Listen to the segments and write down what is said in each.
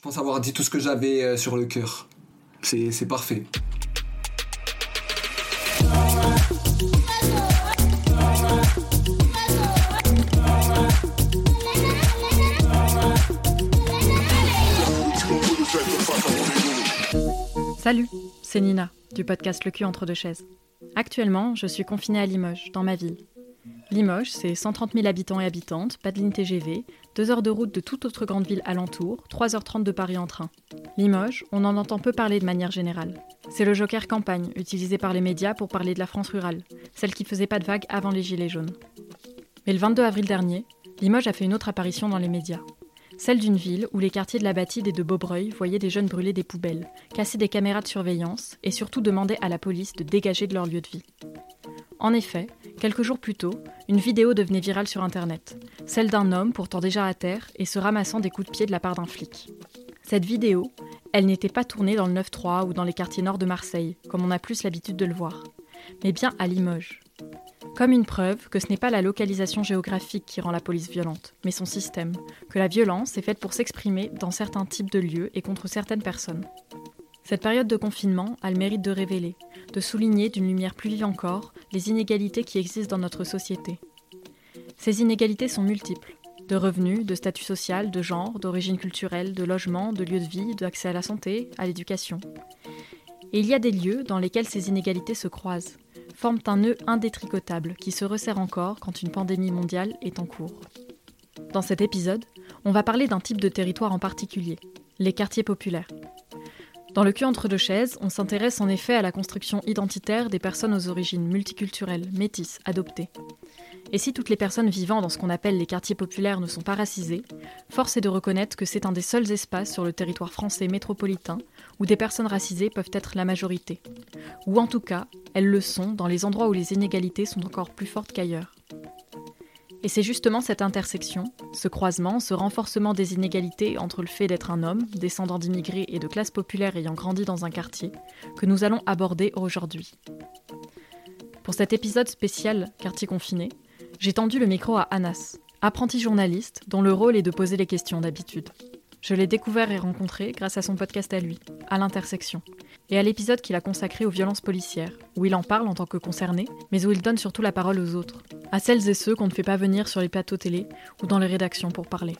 Je pense avoir dit tout ce que j'avais euh, sur le cœur. C'est c'est parfait. Salut, c'est Nina, du podcast Le cul entre deux chaises. Actuellement, je suis confinée à Limoges, dans ma ville. Limoges, c'est 130 000 habitants et habitantes, pas de ligne TGV, 2 heures de route de toute autre grande ville alentour, 3h30 de Paris en train. Limoges, on en entend peu parler de manière générale. C'est le joker campagne, utilisé par les médias pour parler de la France rurale, celle qui faisait pas de vagues avant les Gilets jaunes. Mais le 22 avril dernier, Limoges a fait une autre apparition dans les médias. Celle d'une ville où les quartiers de la Batide et de Beaubreuil voyaient des jeunes brûler des poubelles, casser des caméras de surveillance et surtout demander à la police de dégager de leur lieu de vie. En effet, quelques jours plus tôt, une vidéo devenait virale sur Internet, celle d'un homme pourtant déjà à terre et se ramassant des coups de pied de la part d'un flic. Cette vidéo, elle n'était pas tournée dans le 9-3 ou dans les quartiers nord de Marseille, comme on a plus l'habitude de le voir, mais bien à Limoges. Comme une preuve que ce n'est pas la localisation géographique qui rend la police violente, mais son système, que la violence est faite pour s'exprimer dans certains types de lieux et contre certaines personnes. Cette période de confinement a le mérite de révéler, de souligner d'une lumière plus vive encore les inégalités qui existent dans notre société. Ces inégalités sont multiples, de revenus, de statut social, de genre, d'origine culturelle, de logement, de lieu de vie, d'accès à la santé, à l'éducation. Et il y a des lieux dans lesquels ces inégalités se croisent, forment un nœud indétricotable qui se resserre encore quand une pandémie mondiale est en cours. Dans cet épisode, on va parler d'un type de territoire en particulier, les quartiers populaires. Dans le cul entre deux chaises, on s'intéresse en effet à la construction identitaire des personnes aux origines multiculturelles, métisses, adoptées. Et si toutes les personnes vivant dans ce qu'on appelle les quartiers populaires ne sont pas racisées, force est de reconnaître que c'est un des seuls espaces sur le territoire français métropolitain où des personnes racisées peuvent être la majorité. Ou en tout cas, elles le sont dans les endroits où les inégalités sont encore plus fortes qu'ailleurs. Et c'est justement cette intersection, ce croisement, ce renforcement des inégalités entre le fait d'être un homme, descendant d'immigrés et de classe populaire ayant grandi dans un quartier, que nous allons aborder aujourd'hui. Pour cet épisode spécial Quartier confiné, j'ai tendu le micro à Anas, apprenti journaliste dont le rôle est de poser les questions d'habitude. Je l'ai découvert et rencontré grâce à son podcast à lui, à l'intersection, et à l'épisode qu'il a consacré aux violences policières, où il en parle en tant que concerné, mais où il donne surtout la parole aux autres, à celles et ceux qu'on ne fait pas venir sur les plateaux télé ou dans les rédactions pour parler.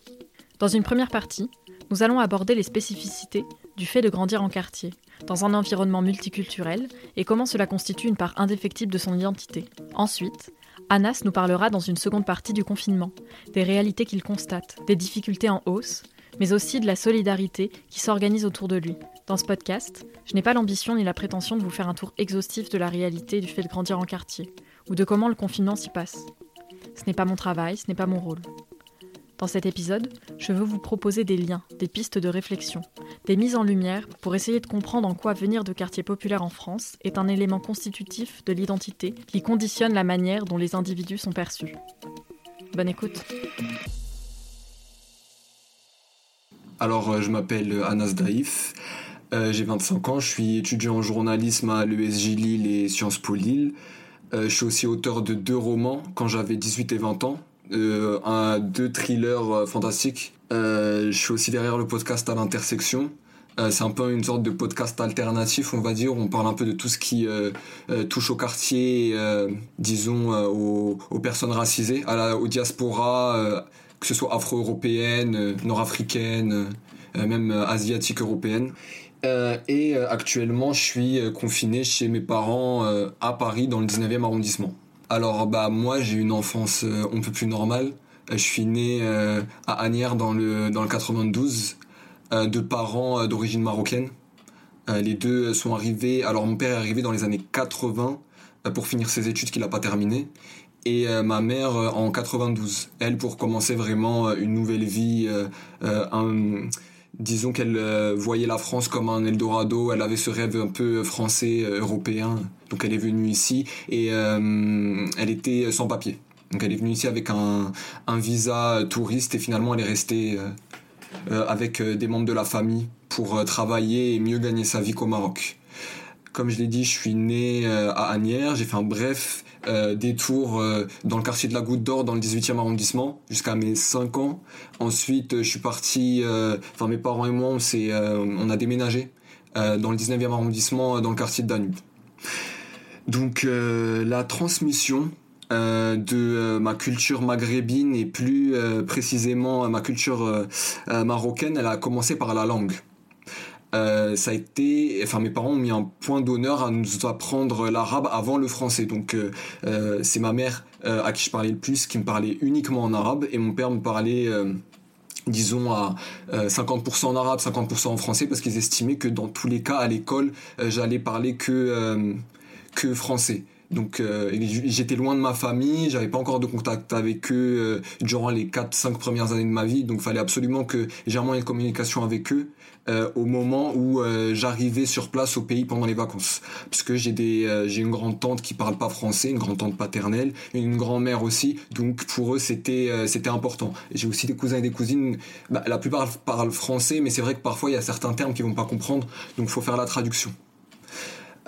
Dans une première partie, nous allons aborder les spécificités du fait de grandir en quartier, dans un environnement multiculturel, et comment cela constitue une part indéfectible de son identité. Ensuite, Anas nous parlera dans une seconde partie du confinement, des réalités qu'il constate, des difficultés en hausse, mais aussi de la solidarité qui s'organise autour de lui. Dans ce podcast, je n'ai pas l'ambition ni la prétention de vous faire un tour exhaustif de la réalité du fait de grandir en quartier, ou de comment le confinement s'y passe. Ce n'est pas mon travail, ce n'est pas mon rôle. Dans cet épisode, je veux vous proposer des liens, des pistes de réflexion, des mises en lumière pour essayer de comprendre en quoi venir de quartiers populaires en France est un élément constitutif de l'identité qui conditionne la manière dont les individus sont perçus. Bonne écoute. Alors, euh, je m'appelle Anas Daïf, euh, j'ai 25 ans, je suis étudiant en journalisme à l'ESJ Lille et Sciences Po Lille. Euh, je suis aussi auteur de deux romans quand j'avais 18 et 20 ans, un, deux thrillers fantastiques. je suis aussi derrière le podcast à l'intersection. c'est un peu une sorte de podcast alternatif, on va dire. On parle un peu de tout ce qui touche au quartier, disons aux, personnes racisées, à la, aux diaspora que ce soit afro-européenne, euh, nord-africaine, euh, même euh, asiatique européenne. et actuellement, je suis confiné chez mes parents à Paris, dans le 19e arrondissement. Alors, bah, moi, j'ai une enfance un peu plus normale. Je suis né à Agnières dans le, dans le 92, de parents d'origine marocaine. les deux sont arrivés, alors mon père est arrivé dans les années 80 pour finir ses études qu'il n'a pas terminées et euh, ma mère euh, en 92. Elle pour commencer vraiment euh, une nouvelle vie, disons qu'elle voyait la France comme un Eldorado, elle avait ce rêve un peu français, européen, donc elle est venue ici et elle était sans papier. Donc elle est venue ici avec un, un visa touriste et finalement elle est restée avec des membres de la famille pour travailler et mieux gagner sa vie qu'au Maroc. Comme je l'ai dit, je suis né à Agnières. J'ai fait un bref détour dans le quartier de la Goutte d'Or, dans le 18e arrondissement, jusqu'à mes 5 ans. Ensuite, je suis parti. Enfin, mes parents et moi, on, on a déménagé dans le 19e arrondissement, dans le quartier de Danube. Donc, la transmission euh, de euh, ma culture maghrébine et plus euh, précisément ma culture marocaine, elle a commencé par la langue. Ça a été, enfin mes parents ont mis un point d'honneur à nous apprendre l'arabe avant le français. Donc c'est ma mère à qui je parlais le plus qui me parlait uniquement en arabe et mon père me parlait disons à 50% en arabe, 50% en français parce qu'ils estimaient que dans tous les cas à l'école j'allais parler que que français. Donc euh, j'étais loin de ma famille, j'avais pas encore de contact avec eux euh, durant les 4-5 premières années de ma vie, donc fallait absolument que j'ai un moyen de communication avec eux euh, au moment où j'arrivais sur place au pays pendant les vacances. Parce que j'ai des j'ai une grande tante qui parle pas français, une grande tante paternelle, une grand-mère aussi, donc pour eux c'était c'était important. J'ai aussi des cousins et des cousines, bah, la plupart parlent français, mais c'est vrai que parfois il y a certains termes qu'ils vont pas comprendre, donc faut faire la traduction.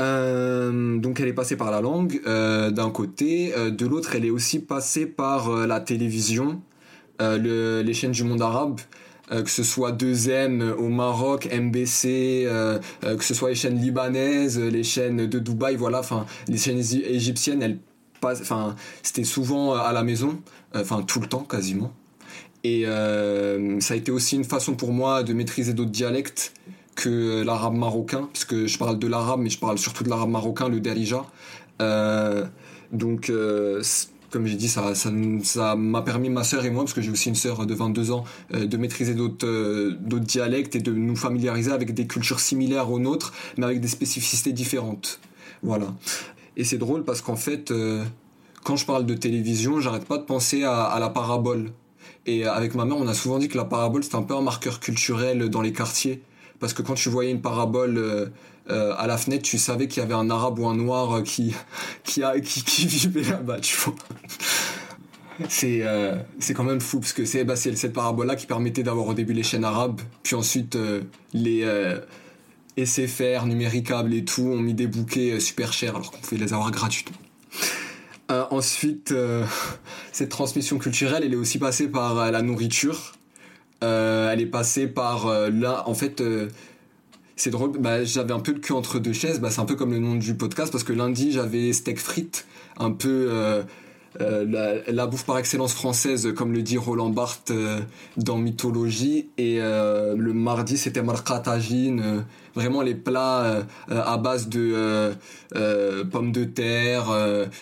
Euh, donc elle est passée par la langue euh, d'un côté, euh, de l'autre elle est aussi passée par la télévision, les chaînes du monde arabe, que ce soit 2M au Maroc, MBC, que ce soit les chaînes libanaises, les chaînes de Dubaï, voilà, enfin les chaînes égyptiennes, elles enfin c'était souvent à la maison, enfin tout le temps quasiment. Et ça a été aussi une façon pour moi de maîtriser d'autres dialectes que l'arabe marocain, parce que je parle de l'arabe, mais je parle surtout de l'arabe marocain, le derija. Euh, donc, euh, comme j'ai dit, ça, ça, m'a permis, ma sœur et moi, parce que j'ai aussi une sœur de 22 ans, euh, de maîtriser d'autres, d'autres dialectes et de nous familiariser avec des cultures similaires aux nôtres, mais avec des spécificités différentes. Voilà. Et c'est drôle parce qu'en fait, quand je parle de télévision, j'arrête pas de penser à, à la parabole. Et avec ma mère, on a souvent dit que la parabole, c'est un peu un marqueur culturel dans les quartiers parce que quand tu voyais une parabole euh, euh, à la fenêtre, tu savais qu'il y avait un arabe ou un noir euh, qui, qui, qui, vivait là-bas, tu vois. C'est c'est quand même fou, parce que c'est bah, cette parabole-là qui permettait d'avoir au début les chaînes arabes, puis ensuite les SFR, numéricables et tout, ont mis des bouquets super chers alors qu'on pouvait les avoir gratuitement. ensuite, cette transmission culturelle, elle est aussi passée par la nourriture. Euh, elle est passée par euh, là, en fait, euh, c'est drôle, bah, j'avais un peu le cul entre deux chaises, bah, c'est un peu comme le nom du podcast, parce que lundi j'avais steak frites, un peu la, bouffe par excellence française, comme le dit Roland Barthes dans Mythologie, et le mardi c'était marqatagine, vraiment les plats à base de pommes de terre,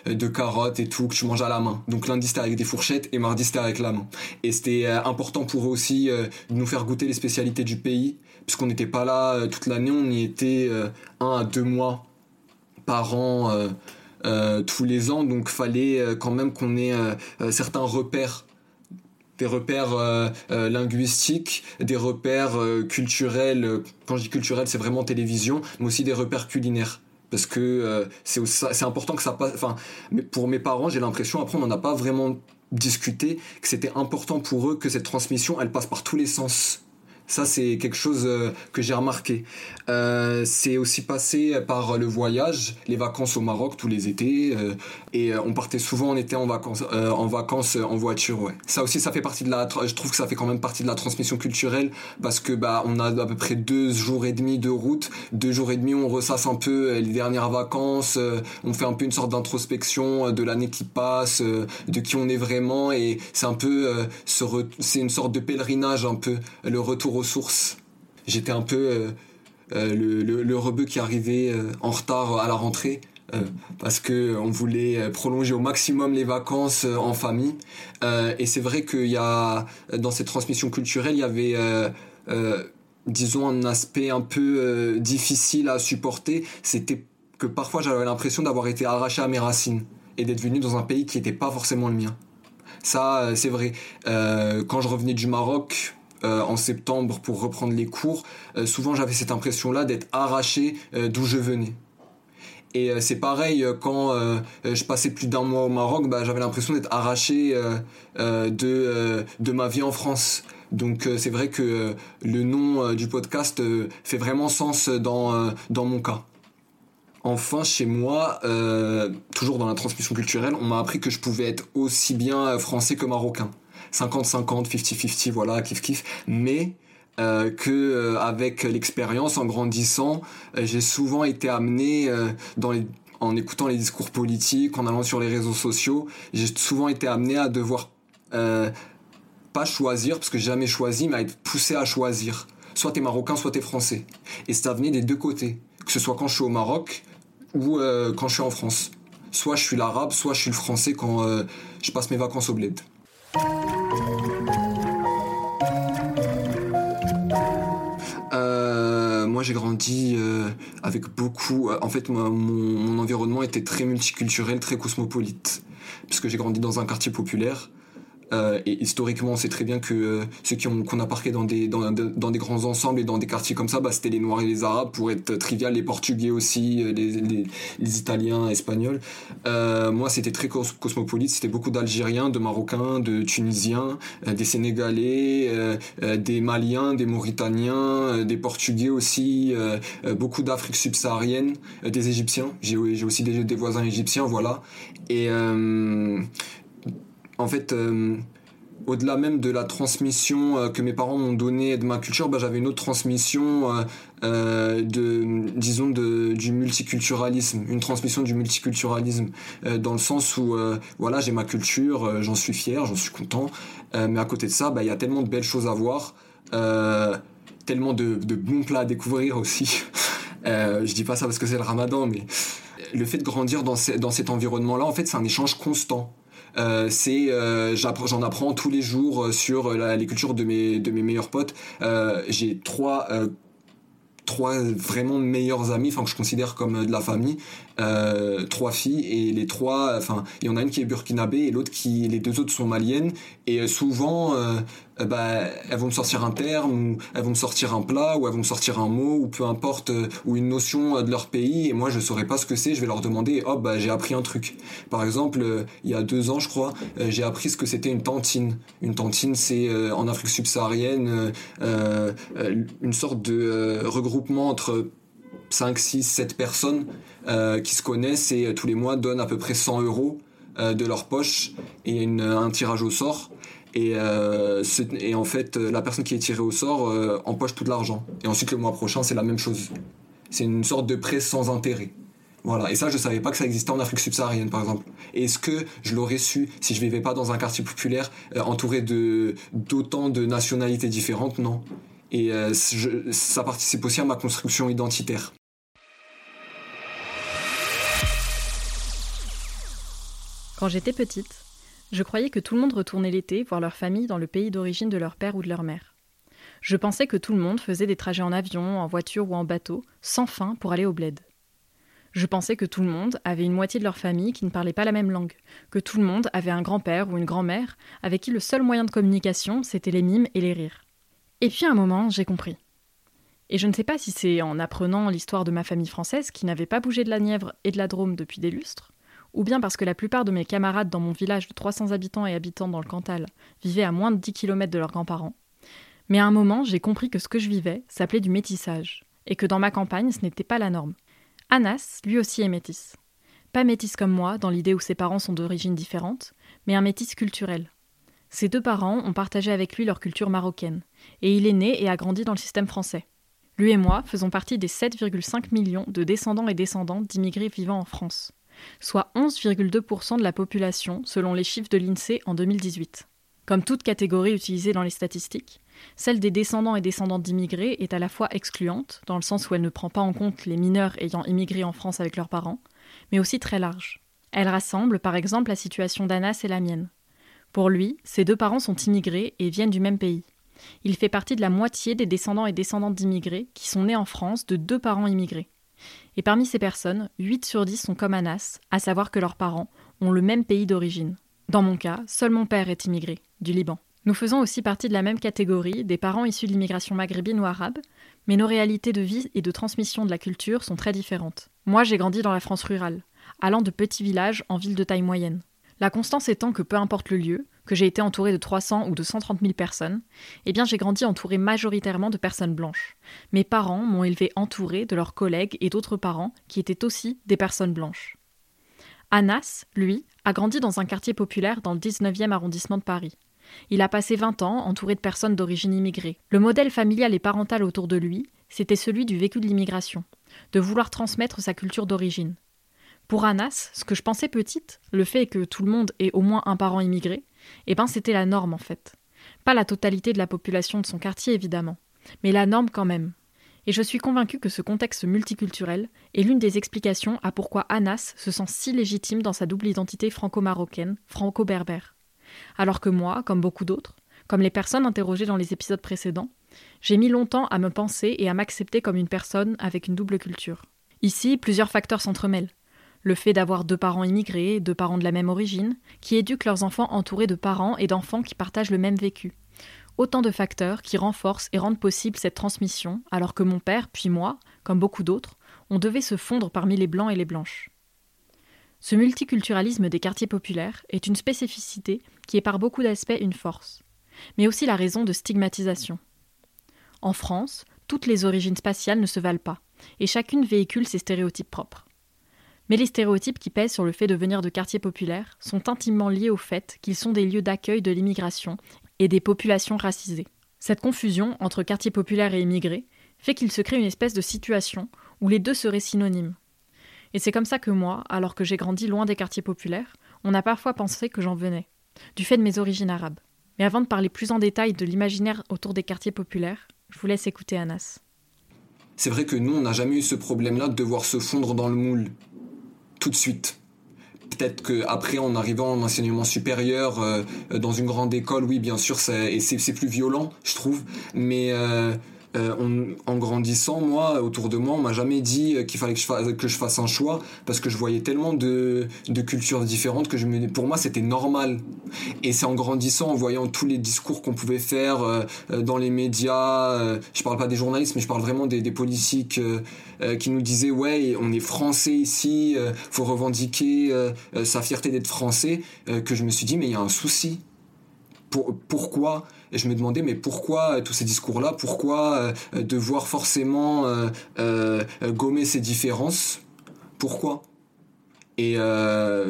de carottes et tout que tu manges à la main. Donc lundi c'était avec des fourchettes et mardi c'était avec la main. Et c'était important pour eux aussi de nous faire goûter les spécialités du pays, puisqu'on n'était pas là toute l'année, on y était un à deux mois par an. Tous les ans, donc fallait quand même qu'on ait certains repères. Des repères euh, euh, linguistiques, des repères euh, culturels. Quand je dis culturel, c'est vraiment télévision, mais aussi des repères culinaires. Parce que c'est c'est important que ça passe enfin pour mes parents j'ai l'impression après on n'en a pas vraiment discuté que c'était important pour eux que cette transmission elle passe par tous les sens ça, c'est quelque chose euh, que j'ai remarqué. Euh, c'est aussi passé par le voyage, les vacances au Maroc tous les étés, euh, et on partait souvent en vacances, en vacances en voiture. Ça aussi, ça fait partie de la. Je trouve que ça fait quand même partie de la transmission culturelle parce que bah on a à peu près deux jours et demi de route, deux jours et demi, on ressasse un peu les dernières vacances, on fait un peu une sorte d'introspection de l'année qui passe, de qui on est vraiment, et c'est un peu, c'est une sorte de pèlerinage un peu le retour sources. J'étais un peu euh, euh, le, le, rebeu qui arrivait euh, en retard à la rentrée. parce que on voulait prolonger au maximum les vacances en famille et c'est vrai qu'il y a dans cette transmission culturelle il y avait disons un aspect un peu difficile à supporter c'était que parfois j'avais l'impression d'avoir été arraché à mes racines et d'être venu dans un pays qui n'était pas forcément le mien ça c'est vrai quand je revenais du Maroc euh, en septembre pour reprendre les cours, euh, souvent j'avais cette impression-là d'être arraché euh, d'où je venais. Et c'est pareil quand je passais plus d'un mois au Maroc, bah, j'avais l'impression d'être arraché de, de ma vie en France. Donc c'est vrai que le nom du podcast fait vraiment sens dans, dans mon cas. enfin chez moi, toujours dans la transmission culturelle, on m'a appris que je pouvais être aussi bien français que marocain. 50-50, 50-50, voilà, kiff kiff. Mais euh, que euh, avec l'expérience, en grandissant, euh, j'ai souvent été amené dans les en écoutant les discours politiques, en allant sur les réseaux sociaux, j'ai souvent été amené à devoir pas choisir, parce que j'ai jamais choisi, mais à être poussé à choisir. Soit t'es marocain, soit t'es français. Et ça venait des deux côtés. Que ce soit quand je suis au Maroc ou quand je suis en France. Soit je suis l'arabe, soit je suis le français quand je passe mes vacances au bled. Moi j'ai grandi euh, avec beaucoup. Euh, en fait, mon, mon, environnement était très multiculturel, très cosmopolite, puisque j'ai grandi dans un quartier populaire. Euh, et historiquement, on sait très bien que euh, ceux qui ont qu'on a parqué dans des dans, des grands ensembles et dans des quartiers comme ça, bah, c'était les Noirs et les Arabes pour être trivial, les Portugais aussi, euh, les, les, les Italiens, Espagnols. moi, c'était très cosmopolite. C'était beaucoup d'Algériens, de Marocains, de Tunisiens, des Sénégalais, des Maliens, des Mauritaniens, des Portugais aussi, beaucoup d'Afrique subsaharienne, des Égyptiens. J'ai j'ai aussi des, des voisins égyptiens, voilà. Et en fait, euh, au-delà même de la transmission euh, que mes parents m'ont donnée de ma culture, bah, j'avais une autre transmission euh, de, disons, du multiculturalisme, une transmission du multiculturalisme, dans le sens où, voilà, j'ai ma culture, j'en suis fier, j'en suis content, mais à côté de ça, bah, il y a tellement de belles choses à voir, tellement de, de, bons plats à découvrir aussi. je dis pas ça parce que c'est le ramadan, mais le fait de grandir dans, dans cet environnement-là, en fait, c'est un échange constant. Euh, c'est euh, j'en apprends tous les jours euh, sur la, les cultures de mes de mes meilleurs potes. J'ai trois trois vraiment meilleurs amis, enfin que je considère comme de la famille, euh, trois filles et les trois, enfin il y en a une qui est burkinabé et l'autre qui, les deux autres sont maliennes et souvent euh, bah, elles vont me sortir un terme ou elles vont me sortir un plat ou elles vont me sortir un mot ou peu importe ou une notion de leur pays et moi je saurais pas ce que c'est, je vais leur demander hop bah j'ai appris un truc. Par exemple il y a deux ans je crois j'ai appris ce que c'était une tantine. Une tantine c'est en Afrique subsaharienne une sorte de regroupement entre 5, 6, 7 personnes euh, qui se connaissent et euh, tous les mois donnent à peu près 100 euros euh, de leur poche et un tirage au sort. Et, et, en fait, la personne qui est tirée au sort empoche tout l'argent. Et ensuite, le mois prochain, c'est la même chose. C'est une sorte de prêt sans intérêt. Voilà. Et ça, je savais pas que ça existait en Afrique subsaharienne, par exemple. Est-ce que je l'aurais su si je vivais pas dans un quartier populaire entouré d'autant de nationalités différentes? Non. Et ça participe aussi à ma construction identitaire. Quand j'étais petite, je croyais que tout le monde retournait l'été voir leur famille dans le pays d'origine de leur père ou de leur mère. Je pensais que tout le monde faisait des trajets en avion, en voiture ou en bateau, sans fin pour aller au bled. Je pensais que tout le monde avait une moitié de leur famille qui ne parlait pas la même langue, que tout le monde avait un grand-père ou une grand-mère avec qui le seul moyen de communication c'était les mimes et les rires. Et puis un moment, j'ai compris. Et je ne sais pas si c'est en apprenant l'histoire de ma famille française qui n'avait pas bougé de la Nièvre et de la Drôme depuis des lustres, ou bien parce que la plupart de mes camarades dans mon village de 300 habitants et habitants dans le Cantal vivaient à moins de 10 km de leurs grands-parents. Mais à un moment, j'ai compris que ce que je vivais s'appelait du métissage, et que dans ma campagne, ce n'était pas la norme. Anas, lui aussi, est métis. Pas métis comme moi, dans l'idée où ses parents sont d'origine différente, mais un métis culturel. Ses deux parents ont partagé avec lui leur culture marocaine, et il est né et a grandi dans le système français. Lui et moi faisons partie des 7,5 millions de descendants et descendantes d'immigrés vivant en France soit 11,2% de la population selon les chiffres de l'INSEE en 2018. Comme toute catégorie utilisée dans les statistiques, celle des descendants et descendantes d'immigrés est à la fois excluante, dans le sens où elle ne prend pas en compte les mineurs ayant immigré en France avec leurs parents, mais aussi très large. Elle rassemble par exemple la situation d'Anas et la mienne. Pour lui, ses deux parents sont immigrés et viennent du même pays. Il fait partie de la moitié des descendants et descendantes d'immigrés qui sont nés en France de deux parents immigrés. Et parmi ces personnes, 8 sur 10 sont comme Anas, à savoir que leurs parents ont le même pays d'origine. Dans mon cas, seul mon père est immigré, du Liban. Nous faisons aussi partie de la même catégorie, des parents issus de l'immigration maghrébine ou arabe, mais nos réalités de vie et de transmission de la culture sont très différentes. Moi, j'ai grandi dans la France rurale, allant de petits villages en villes de taille moyenne. La constance étant que peu importe le lieu, que j'ai été entourée de 300 ou de 130 000 personnes, eh bien j'ai grandi entourée majoritairement de personnes blanches. Mes parents m'ont élevé entourée de leurs collègues et d'autres parents qui étaient aussi des personnes blanches. Anas, lui, a grandi dans un quartier populaire dans le 19e arrondissement de Paris. Il a passé 20 ans entouré de personnes d'origine immigrée. Le modèle familial et parental autour de lui, c'était celui du vécu de l'immigration, de vouloir transmettre sa culture d'origine. Pour Anas, ce que je pensais petite, le fait que tout le monde ait au moins un parent immigré, eh ben c'était la norme en fait. Pas la totalité de la population de son quartier évidemment, mais la norme quand même. Et je suis convaincue que ce contexte multiculturel est l'une des explications à pourquoi Anas se sent si légitime dans sa double identité franco-marocaine, franco-berbère. Alors que moi, comme beaucoup d'autres, comme les personnes interrogées dans les épisodes précédents, j'ai mis longtemps à me penser et à m'accepter comme une personne avec une double culture. Ici, plusieurs facteurs s'entremêlent. Le fait d'avoir deux parents immigrés, deux parents de la même origine, qui éduquent leurs enfants entourés de parents et d'enfants qui partagent le même vécu. Autant de facteurs qui renforcent et rendent possible cette transmission, alors que mon père, puis moi, comme beaucoup d'autres, on devait se fondre parmi les blancs et les blanches. Ce multiculturalisme des quartiers populaires est une spécificité qui est par beaucoup d'aspects une force, mais aussi la raison de stigmatisation. En France, toutes les origines spatiales ne se valent pas, et chacune véhicule ses stéréotypes propres. Mais les stéréotypes qui pèsent sur le fait de venir de quartiers populaires sont intimement liés au fait qu'ils sont des lieux d'accueil de l'immigration et des populations racisées. Cette confusion entre quartiers populaires et immigrés fait qu'il se crée une espèce de situation où les deux seraient synonymes. Et c'est comme ça que moi, alors que j'ai grandi loin des quartiers populaires, on a parfois pensé que j'en venais, du fait de mes origines arabes. Mais avant de parler plus en détail de l'imaginaire autour des quartiers populaires, je vous laisse écouter Anas. C'est vrai que nous, on n'a jamais eu ce problème-là de devoir se fondre dans le moule tout de suite. Peut-être qu'après, en arrivant en enseignement supérieur, euh, dans une grande école, oui, bien sûr, c'est plus violent, je trouve. Mais euh, euh, en grandissant, moi, autour de moi, on m'a jamais dit qu'il fallait que je, fasse, un choix parce que je voyais tellement de, cultures différentes que je pour moi, c'était normal. Et c'est en grandissant, en voyant tous les discours qu'on pouvait faire euh, dans les médias, euh, je parle pas des journalistes, mais je parle vraiment des, politiques qui nous disaient ouais, on est français ici, faut revendiquer sa fierté d'être français, que je me suis dit mais il y a un souci. Pour, pourquoi et je me demandais, mais pourquoi euh, tous ces discours-là Pourquoi euh, euh, devoir forcément gommer ces différences? Pourquoi? Et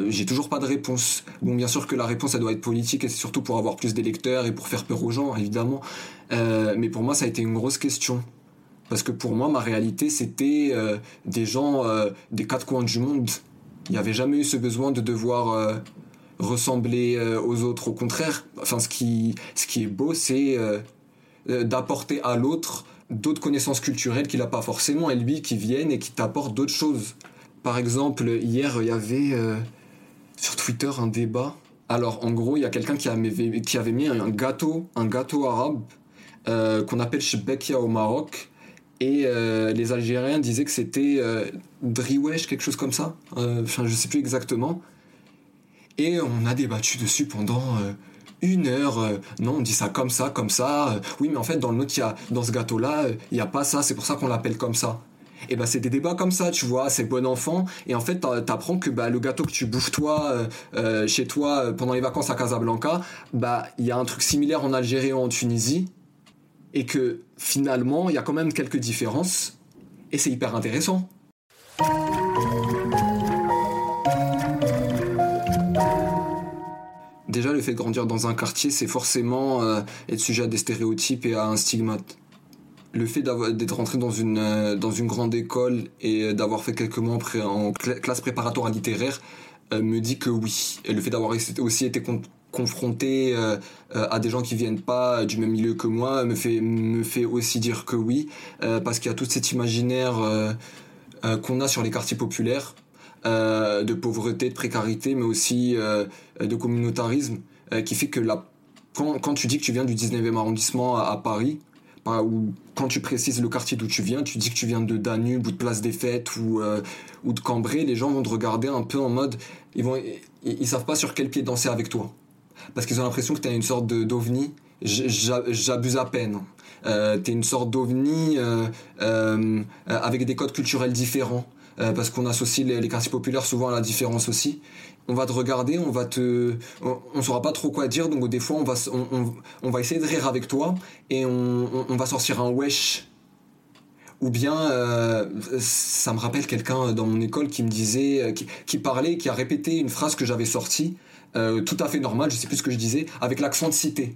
j'ai toujours pas de réponse. Bon, bien sûr que la réponse, elle doit être politique, et c'est surtout pour avoir plus d'électeurs et pour faire peur aux gens, évidemment. mais pour moi, ça a été une grosse question. Parce que pour moi, ma réalité, c'était des gens des quatre coins du monde. Il n'y avait jamais eu ce besoin de devoir ressembler euh, aux autres. Au contraire, enfin, ce qui, ce qui est beau, c'est euh, euh, d'apporter à l'autre d'autres connaissances culturelles qu'il n'a pas forcément, et lui qui viennent et qui t'apportent d'autres choses. Par exemple, hier, il y avait sur Twitter un débat. Alors, en gros, il y a quelqu'un qui, qui, avait mis un gâteau, un gâteau arabe qu'on appelle Shebekia au Maroc. Et les Algériens disaient que c'était Driwesh, quelque chose comme ça. Enfin, je sais plus exactement. Et on a débattu dessus pendant euh, une heure. Euh, non, on dit ça comme ça, comme ça. Euh, oui, mais en fait, dans le nôtre, y a, dans ce gâteau-là, il n'y a pas ça, c'est pour ça qu'on l'appelle comme ça. Et bah c'est des débats comme ça, tu vois, c'est bon enfant. Et en fait, t'apprends que bah, le gâteau que tu bouffes toi, chez toi, pendant les vacances à Casablanca, bah il y a un truc similaire en Algérie ou en Tunisie. Et que finalement, il y a quand même quelques différences. Et c'est hyper intéressant. Déjà le fait de grandir dans un quartier, c'est forcément euh, être sujet à des stéréotypes et à un stigmate. Le fait d'être rentré dans une, euh, dans une grande école et d'avoir fait quelques mois en classe préparatoire littéraire euh, me dit que oui. Et le fait d'avoir aussi été confronté à des gens qui viennent pas du même milieu que moi me fait, me fait aussi dire que oui. parce qu'il y a tout cet imaginaire qu'on a sur les quartiers populaires euh, de pauvreté, de précarité, mais aussi euh, de communautarisme, euh, qui fait que la, quand, quand, tu dis que tu viens du 19e arrondissement à, Paris, ou quand tu précises le quartier d'où tu viens, tu dis que tu viens de Danube ou de Place des Fêtes ou, ou de Cambrai, les gens vont te regarder un peu en mode, ils vont, ils, savent pas sur quel pied danser avec toi, parce qu'ils ont l'impression que tu es une sorte d'ovni. J'abuse à peine. Euh, es une sorte d'ovni avec des codes culturels différents. Euh, parce qu'on associe les, quartiers populaires souvent à la différence aussi. On va te regarder, on va te, on, saura pas trop quoi dire, donc des fois on va, on, va essayer de rire avec toi et on, va sortir un wesh. Ou bien, euh, ça me rappelle quelqu'un dans mon école qui me disait, euh, qui, parlait, qui a répété une phrase que j'avais sortie, euh, tout à fait normale, je sais plus ce que je disais, avec l'accent de cité.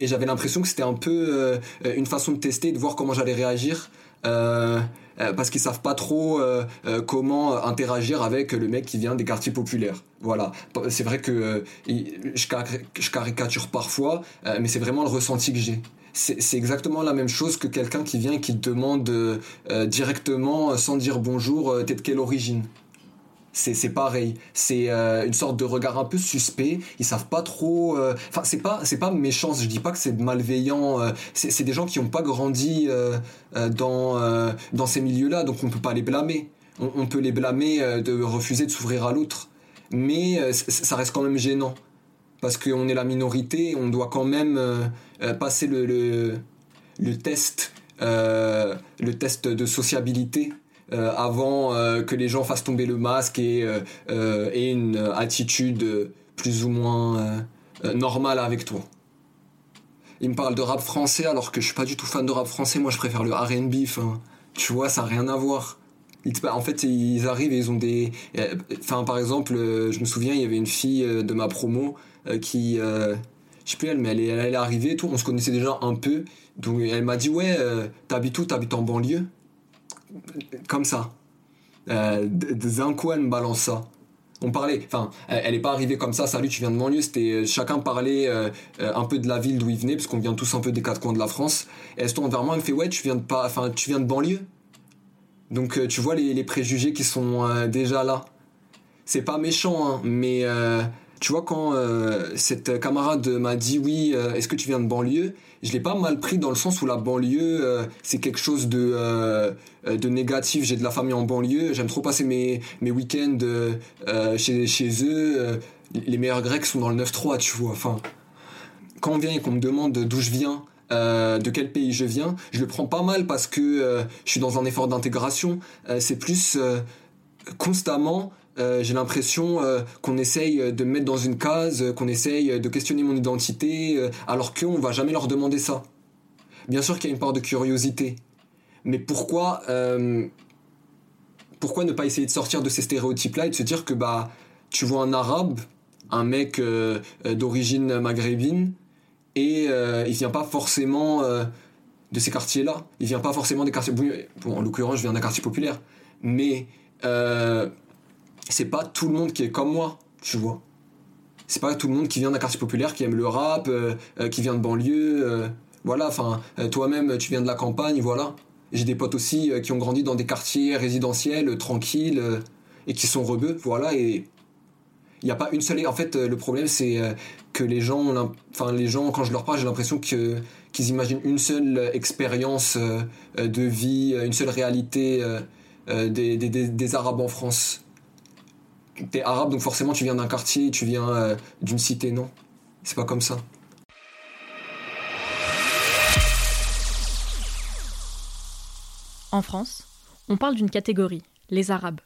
Et j'avais l'impression que c'était un peu une façon de tester, de voir comment j'allais réagir. Euh, parce qu'ils savent pas trop euh, euh, comment interagir avec le mec qui vient des quartiers populaires. Voilà, c'est vrai que je, caricature parfois, mais c'est vraiment le ressenti que j'ai. C'est exactement la même chose que quelqu'un qui vient et qui demande directement, sans dire bonjour, t'es de quelle origine c'est pareil. C'est euh, une sorte de regard un peu suspect. Ils savent pas trop euh, enfin c'est pas c'est pas méchant. Je dis pas que c'est malveillant euh, c'est des gens qui ont pas grandi dans dans ces milieux là donc on peut pas les blâmer. On, peut les blâmer de refuser de s'ouvrir à l'autre. Mais ça reste quand même gênant. Parce qu'on est la minorité on doit quand même passer le, le, test le test de sociabilité avant euh, que les gens fassent tomber le masque et, euh, et une attitude plus ou moins normale avec toi. Il me parle de rap français alors que je suis pas du tout fan de rap français. Moi, je préfère le R&B. tu vois, ça n'a rien à voir. En fait, ils arrivent et ils ont des. Enfin, par exemple, je me souviens, il y avait une fille de ma promo qui. Je sais plus elle, mais elle est, elle arrivée, tout. On se connaissait déjà un peu. Donc, elle m'a dit Ouais, t'habites où? T'habites en banlieue? Comme ça. Euh, D'un coup, elle me balance ça. On parlait, enfin, elle n'est pas arrivée comme ça, salut, tu viens de banlieue, c'était euh, chacun parlait euh, euh, un peu de la ville d'où il venait, parce qu'on vient tous un peu des quatre coins de la France. Et elle se tourne vers moi, elle me fait, ouais, tu viens de pas, enfin, tu viens de banlieue? Donc, tu vois les, les, préjugés qui sont déjà là. C'est pas méchant, hein, mais tu vois, quand euh, cette camarade m'a dit oui, euh, est-ce que tu viens de banlieue? Je l'ai pas mal pris dans le sens où la banlieue, euh, c'est quelque chose de, de négatif. J'ai de la famille en banlieue, j'aime trop passer mes, mes week-ends chez, chez eux. les meilleurs grecs sont dans le 9-3, tu vois. Enfin, quand on vient et qu'on me demande d'où je viens, de quel pays je viens, je le prends pas mal parce que je suis dans un effort d'intégration. c'est plus constamment euh, j'ai l'impression euh, qu'on essaye de me mettre dans une case, qu'on essaye de questionner mon identité, euh, alors qu'on va jamais leur demander ça. Bien sûr qu'il y a une part de curiosité, mais pourquoi, pourquoi ne pas essayer de sortir de ces stéréotypes-là et de se dire que bah tu vois un arabe, un mec d'origine maghrébine, et il vient pas forcément de ces quartiers-là. Il vient pas forcément des quartiers. Bon, en l'occurrence, je viens d'un quartier populaire, mais c'est pas tout le monde qui est comme moi, tu vois. C'est pas tout le monde qui vient d'un quartier populaire, qui aime le rap, euh, euh, qui vient de banlieue. Euh, voilà, enfin, toi-même, tu viens de la campagne, voilà. J'ai des potes aussi qui ont grandi dans des quartiers résidentiels, tranquilles, et qui sont rebeux, voilà, et il n'y a pas une seule. En fait, le problème, c'est que les gens, enfin, les gens, quand je leur parle, j'ai l'impression que qu'ils imaginent une seule expérience de vie, une seule réalité des, des, des Arabes en France t'es arabe, donc forcément tu viens d'un quartier, tu viens euh, d'une cité, non? C'est pas comme ça. En France, on parle d'une catégorie, les Arabes.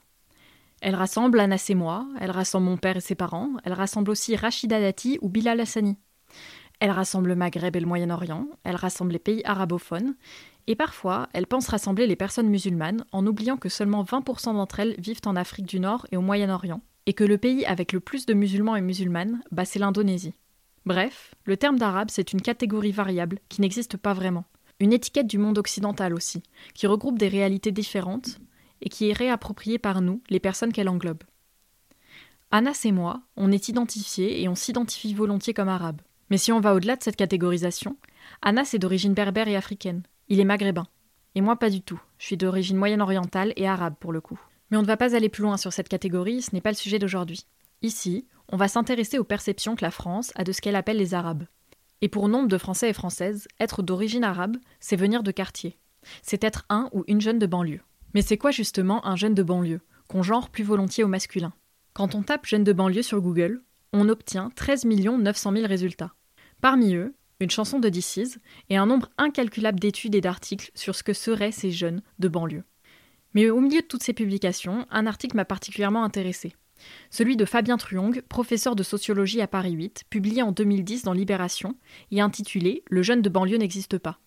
Elle rassemble Anas et moi, elle rassemble mon père et ses parents, elle rassemble aussi Rachida Dati ou Bilal Hassani. Elle rassemble le Maghreb et le Moyen-Orient, elle rassemble les pays arabophones, et parfois, elle pense rassembler les personnes musulmanes en oubliant que seulement 20% d'entre elles vivent en Afrique du Nord et au Moyen-Orient, et que le pays avec le plus de musulmans et musulmanes, bah, c'est l'Indonésie. Bref, le terme d'arabe, c'est une catégorie variable qui n'existe pas vraiment. Une étiquette du monde occidental aussi, qui regroupe des réalités différentes et qui est réappropriée par nous, les personnes qu'elle englobe. Anas et moi, on est identifiés et on s'identifie volontiers comme arabes. Mais si on va au-delà de cette catégorisation, Anas est d'origine berbère et africaine. Il est maghrébin. Et moi pas du tout. Je suis d'origine moyenne-orientale et arabe pour le coup. Mais on ne va pas aller plus loin sur cette catégorie, ce n'est pas le sujet d'aujourd'hui. Ici, on va s'intéresser aux perceptions que la France a de ce qu'elle appelle les Arabes. Et pour nombre de Français et Françaises, être d'origine arabe, c'est venir de quartier. C'est être un ou une jeune de banlieue. Mais c'est quoi justement un jeune de banlieue, qu'on genre plus volontiers au masculin? Quand on tape jeune de banlieue sur Google, on obtient 13 900 000 résultats. Parmi eux, une chanson de DC's et un nombre incalculable d'études et d'articles sur ce que seraient ces jeunes de banlieue. Mais au milieu de toutes ces publications, un article m'a particulièrement intéressé. Celui de Fabien Truong, professeur de sociologie à Paris 8, publié en 2010 dans Libération et intitulé Le jeune de banlieue n'existe pas.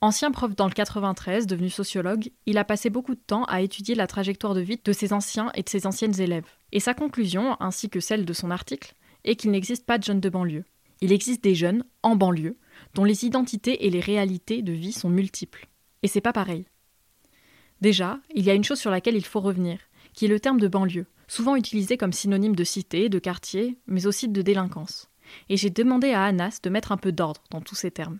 Ancien prof dans le 93, devenu sociologue, il a passé beaucoup de temps à étudier la trajectoire de vie de ses anciens et de ses anciennes élèves. Et sa conclusion, ainsi que celle de son article, est qu'il n'existe pas de jeunes de banlieue. Il existe des jeunes, en banlieue, dont les identités et les réalités de vie sont multiples. Et c'est pas pareil. Déjà, il y a une chose sur laquelle il faut revenir, qui est le terme de banlieue, souvent utilisé comme synonyme de cité, de quartier, mais aussi de délinquance. Et j'ai demandé à Anas de mettre un peu d'ordre dans tous ces termes.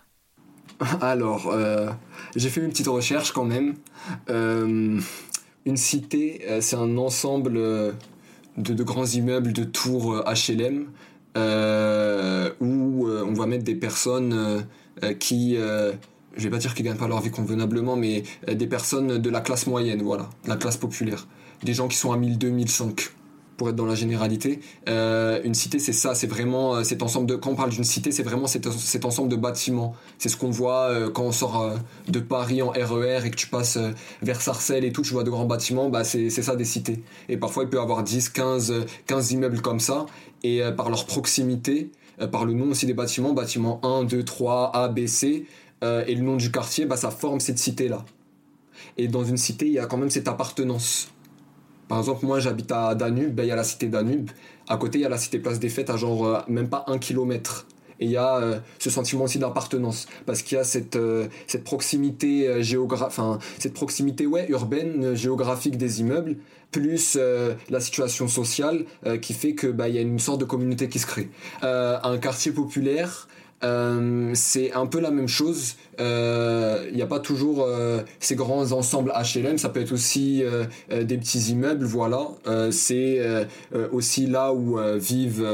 Alors, euh, j'ai fait une petite recherche quand même. Euh, une cité, euh, c'est un ensemble de, grands immeubles, de tours HLM, où on va mettre des personnes qui, je vais pas dire qu'ils gagnent pas leur vie convenablement, mais des personnes de la classe moyenne, voilà, la classe populaire. Des gens qui sont à 1002, 1005 pour être dans la généralité. Euh, une cité, c'est ça, c'est vraiment euh, cet ensemble de. Quand on parle d'une cité, c'est vraiment cet, ensemble de bâtiments. C'est ce qu'on voit euh, quand on sort de Paris en RER e et que tu passes vers Sarcelles et tout, tu vois de grands bâtiments, bah c'est ça des cités. Et parfois, il peut y avoir 10, 15, 15 immeubles comme ça, et par leur proximité, par le nom aussi des bâtiments, bâtiments 1, 2, 3, A, B, C, et le nom du quartier, bah ça forme cette cité-là. Et dans une cité, il y a quand même cette appartenance. Par exemple, moi j'habite à Danube, ben, il y a la cité Danube. À côté, il y a la cité Place des Fêtes à genre euh, même pas un kilomètre. Et il y a euh, ce sentiment aussi d'appartenance parce qu'il y a cette, euh, cette proximité géographique, cette proximité ouais, urbaine, géographique des immeubles, plus la situation sociale qui fait que bah, il y a une sorte de communauté qui se crée. un quartier populaire, euh, c'est un peu la même chose. Il euh, n'y a pas toujours euh, ces grands ensembles HLM, ça peut être aussi des petits immeubles, voilà. c'est aussi là où vivent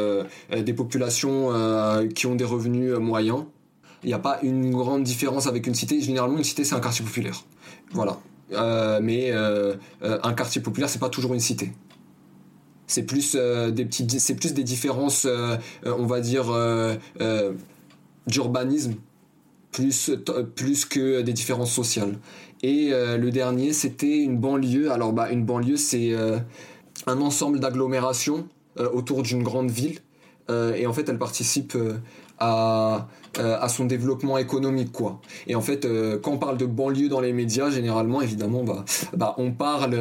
des populations qui ont des revenus moyens. Il n'y a pas une grande différence avec une cité. Généralement, une cité, c'est un quartier populaire. Voilà. mais un quartier populaire, c'est pas toujours une cité c'est plus des plus des différences on va dire d'urbanisme plus, plus que des différences sociales. Et euh, le dernier, c'était une banlieue. Alors, bah, une banlieue, c'est euh, un ensemble d'agglomérations euh, autour d'une grande ville. et en fait, elle participe à, à son développement économique, quoi. Et en fait, quand on parle de banlieue dans les médias, généralement, évidemment, bah, bah on parle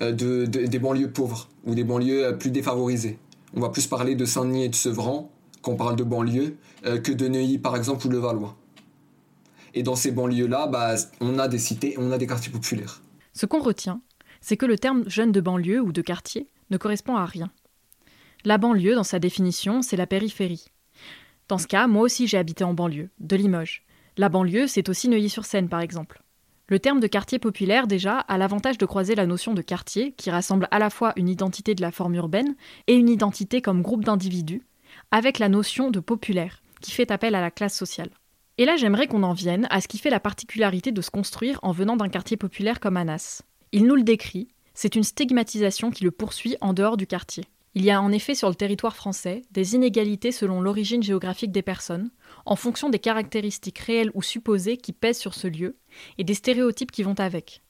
de, des banlieues pauvres ou des banlieues plus défavorisées. On va plus parler de Saint-Denis et de Sevran qu'on parle de banlieue, euh, que de Neuilly par exemple ou le Valois. Et dans ces banlieues-là, bah, on a des cités, on a des quartiers populaires. Ce qu'on retient, c'est que le terme jeune de banlieue ou de quartier ne correspond à rien. La banlieue, dans sa définition, c'est la périphérie. Dans ce cas, moi aussi j'ai habité en banlieue, de Limoges. La banlieue, c'est aussi Neuilly-sur-Seine, par exemple. Le terme de quartier populaire, déjà, a l'avantage de croiser la notion de quartier, qui rassemble à la fois une identité de la forme urbaine et une identité comme groupe d'individus, avec la notion de populaire, qui fait appel à la classe sociale. Et là, j'aimerais qu'on en vienne à ce qui fait la particularité de se construire en venant d'un quartier populaire comme Anas. Il nous le décrit, c'est une stigmatisation qui le poursuit en dehors du quartier. Il y a en effet sur le territoire français des inégalités selon l'origine géographique des personnes, en fonction des caractéristiques réelles ou supposées qui pèsent sur ce lieu, et des stéréotypes qui vont avec.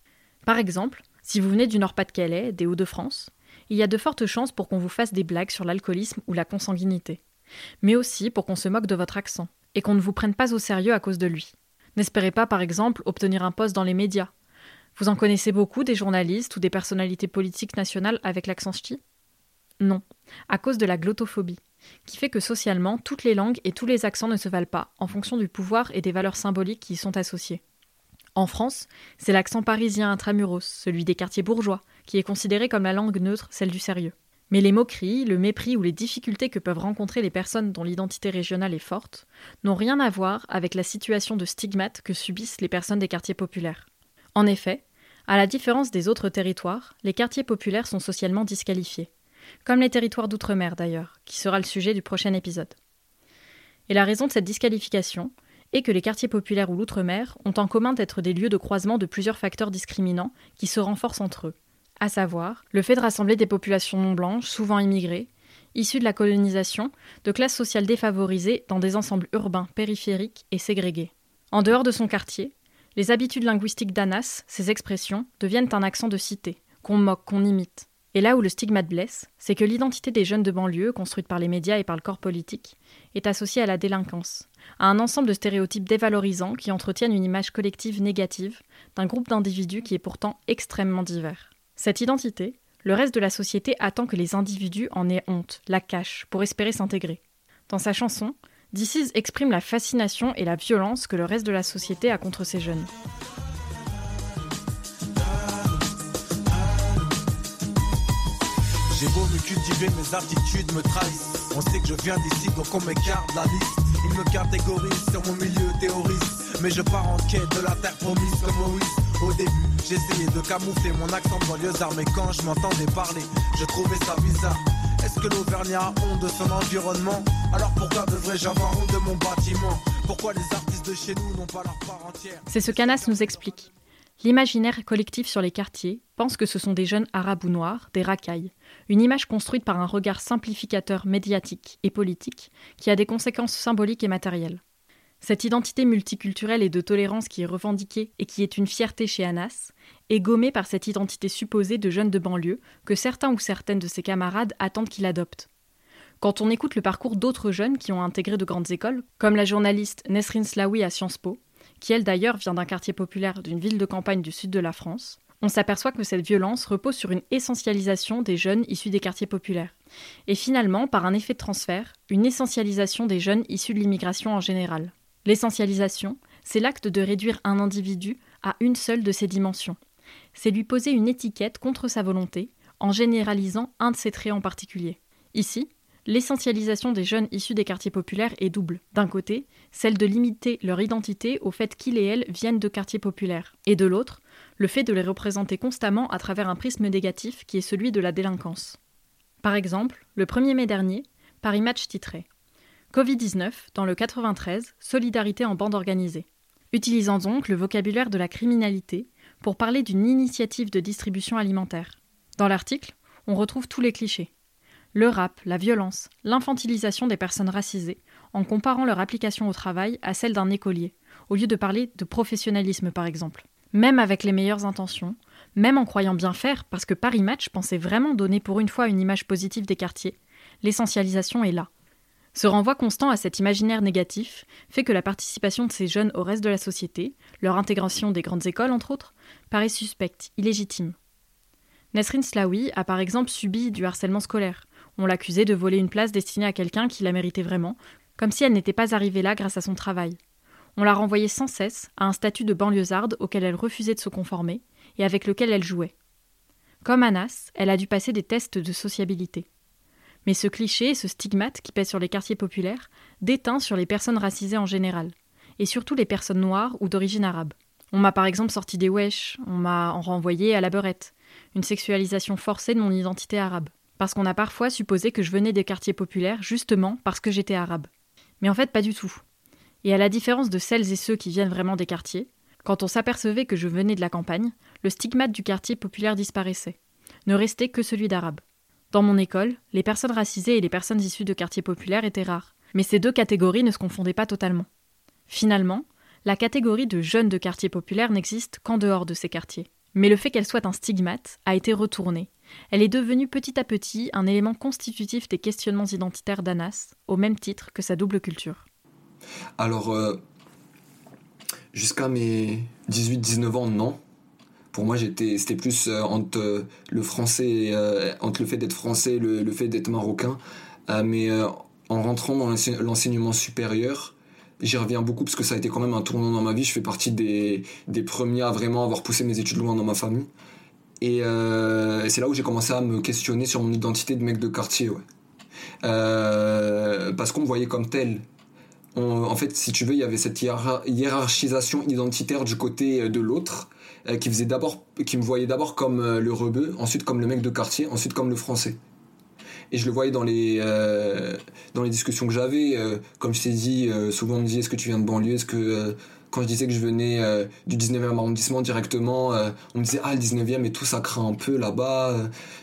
Par exemple, si vous venez du Nord-Pas-de-Calais, des Hauts-de-France, il y a de fortes chances pour qu'on vous fasse des blagues sur l'alcoolisme ou la consanguinité mais aussi pour qu'on se moque de votre accent, et qu'on ne vous prenne pas au sérieux à cause de lui. N'espérez pas, par exemple, obtenir un poste dans les médias. Vous en connaissez beaucoup des journalistes ou des personnalités politiques nationales avec l'accent ch'ti? Non, à cause de la glottophobie, qui fait que socialement, toutes les langues et tous les accents ne se valent pas, en fonction du pouvoir et des valeurs symboliques qui y sont associées. En France, c'est l'accent parisien intramuros, celui des quartiers bourgeois, qui est considéré comme la langue neutre, celle du sérieux. Mais les moqueries, le mépris ou les difficultés que peuvent rencontrer les personnes dont l'identité régionale est forte n'ont rien à voir avec la situation de stigmate que subissent les personnes des quartiers populaires. En effet, à la différence des autres territoires, les quartiers populaires sont socialement disqualifiés, comme les territoires d'outre-mer d'ailleurs, qui sera le sujet du prochain épisode. Et la raison de cette disqualification est que les quartiers populaires ou l'outre-mer ont en commun d'être des lieux de croisement de plusieurs facteurs discriminants qui se renforcent entre eux, à savoir le fait de rassembler des populations non blanches, souvent immigrées, issues de la colonisation, de classes sociales défavorisées dans des ensembles urbains périphériques et ségrégés. En dehors de son quartier, les habitudes linguistiques d'Anas, ses expressions, deviennent un accent de cité, qu'on moque, qu'on imite. Et là où le stigmate blesse, c'est que l'identité des jeunes de banlieue, construite par les médias et par le corps politique, est associée à la délinquance, à un ensemble de stéréotypes dévalorisants qui entretiennent une image collective négative d'un groupe d'individus qui est pourtant extrêmement divers. Cette identité, le reste de la société attend que les individus en aient honte, la cachent, pour espérer s'intégrer. Dans sa chanson, DC's exprime la fascination et la violence que le reste de la société a contre ces jeunes. J'ai beau me cultiver, mes attitudes me trahissent. On sait que je viens d'ici, donc on m'écarte la liste. Ils me sur mon milieu théoriste. Mais je pars en quête de la terre promise comme Moïse. Au début, j'essayais de camoufler mon accent banlieusard, mais quand je m'entendais parler, je trouvais ça bizarre. Est-ce que l'Auvergnat a honte de son environnement? Alors pourquoi devrais-je avoir honte de mon bâtiment? Pourquoi les artistes de chez nous n'ont pas leur part entière? C'est ce qu'Anas nous explique. L'imaginaire collectif sur les quartiers pense que ce sont des jeunes arabes ou noirs, des racailles, une image construite par un regard simplificateur médiatique et politique qui a des conséquences symboliques et matérielles. Cette identité multiculturelle et de tolérance qui est revendiquée et qui est une fierté chez Anas est gommée par cette identité supposée de jeunes de banlieue que certains ou certaines de ses camarades attendent qu'il adopte. Quand on écoute le parcours d'autres jeunes qui ont intégré de grandes écoles, comme la journaliste Nesrin Slaoui à Sciences Po, qui elle d'ailleurs vient d'un quartier populaire d'une ville de campagne du sud de la France, on s'aperçoit que cette violence repose sur une essentialisation des jeunes issus des quartiers populaires, et finalement, par un effet de transfert, une essentialisation des jeunes issus de l'immigration en général. L'essentialisation, c'est l'acte de réduire un individu à une seule de ses dimensions. C'est lui poser une étiquette contre sa volonté, en généralisant un de ses traits en particulier. Ici, l'essentialisation des jeunes issus des quartiers populaires est double. D'un côté, celle de limiter leur identité au fait qu'ils et elles viennent de quartiers populaires, et de l'autre, le fait de les représenter constamment à travers un prisme négatif qui est celui de la délinquance. Par exemple, le 1er mai dernier, Paris Match titrait Covid-19, dans le 93, solidarité en bande organisée. Utilisant donc le vocabulaire de la criminalité pour parler d'une initiative de distribution alimentaire. Dans l'article, on retrouve tous les clichés le rap, la violence, l'infantilisation des personnes racisées, en comparant leur application au travail à celle d'un écolier, au lieu de parler de professionnalisme par exemple. Même avec les meilleures intentions, même en croyant bien faire, parce que Paris Match pensait vraiment donner pour une fois une image positive des quartiers, l'essentialisation est là. Ce renvoi constant à cet imaginaire négatif fait que la participation de ces jeunes au reste de la société, leur intégration des grandes écoles entre autres, paraît suspecte, illégitime. Nesrin Slaoui a par exemple subi du harcèlement scolaire, on l'accusait de voler une place destinée à quelqu'un qui la méritait vraiment, comme si elle n'était pas arrivée là grâce à son travail. On la renvoyait sans cesse à un statut de banlieusarde auquel elle refusait de se conformer et avec lequel elle jouait. Comme Anas, elle a dû passer des tests de sociabilité. Mais ce cliché et ce stigmate qui pèse sur les quartiers populaires déteint sur les personnes racisées en général, et surtout les personnes noires ou d'origine arabe. On m'a par exemple sorti des wesh, on m'a renvoyé à la beurette, une sexualisation forcée de mon identité arabe parce qu'on a parfois supposé que je venais des quartiers populaires justement parce que j'étais arabe. Mais en fait, pas du tout. Et à la différence de celles et ceux qui viennent vraiment des quartiers, quand on s'apercevait que je venais de la campagne, le stigmate du quartier populaire disparaissait. Ne restait que celui d'arabe. Dans mon école, les personnes racisées et les personnes issues de quartiers populaires étaient rares, mais ces deux catégories ne se confondaient pas totalement. Finalement, la catégorie de jeunes de quartiers populaires n'existe qu'en dehors de ces quartiers. Mais le fait qu'elle soit un stigmate a été retourné, elle est devenue petit à petit un élément constitutif des questionnements identitaires d'Anas, au même titre que sa double culture. Alors, euh, jusqu'à mes 18-19 ans, non. Pour moi, c'était plus euh, entre euh, le français, entre le fait d'être français et le, fait d'être marocain. mais en rentrant dans l'enseignement supérieur, j'y reviens beaucoup parce que ça a été quand même un tournant dans ma vie. Je fais partie des, premiers à vraiment avoir poussé mes études loin dans ma famille. Euh, et, c'est là où j'ai commencé à me questionner sur mon identité de mec de quartier. Euh, parce qu'on me voyait comme tel. en fait, si tu veux, il y avait cette hiérarchisation identitaire du côté euh, de l'autre, d'abord, qui me voyait d'abord comme le rebeu, ensuite comme le mec de quartier, ensuite comme le français. Et je le voyais dans les dans les discussions que j'avais, comme je t'ai dit, souvent on me disait est-ce que tu viens de banlieue, est-ce que quand je disais que je venais euh, du 19e arrondissement directement, euh, on me disait ah le 19e et tout ça craint un peu là-bas.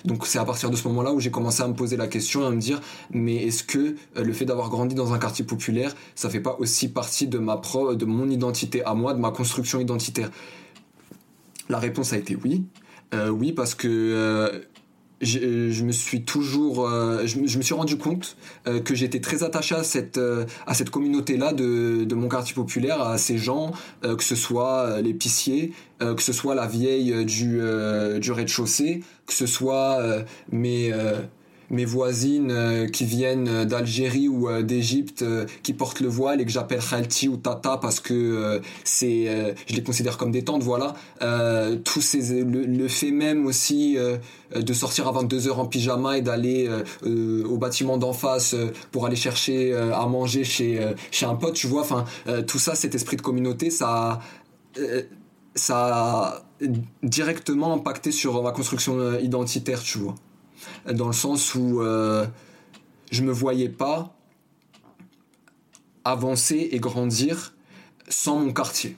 Donc c'est à partir de ce moment-là où j'ai commencé à me poser la question et à me dire mais est-ce que euh, le fait d'avoir grandi dans un quartier populaire, ça fait pas aussi partie de ma pro, de mon identité à moi, de ma construction identitaire? La réponse a été oui. oui parce que je, me suis toujours, je, me suis rendu compte que j'étais très attaché à cette, communauté-là de, mon quartier populaire, à ces gens, que ce soit l'épicier, que ce soit la vieille du rez-de-chaussée, que ce soit mes mes voisines euh, qui viennent d'Algérie ou euh, d'Égypte euh, qui portent le voile et que j'appelle Khalti ou Tata parce que c'est je les considère comme des tantes voilà. Tous ces le, fait même aussi de sortir à 22h en pyjama et d'aller au bâtiment d'en face pour aller chercher à manger chez chez un pote tu vois. Enfin tout ça cet esprit de communauté ça ça a directement impacté sur ma construction identitaire tu vois dans le sens où euh, je me voyais pas avancer et grandir sans mon quartier.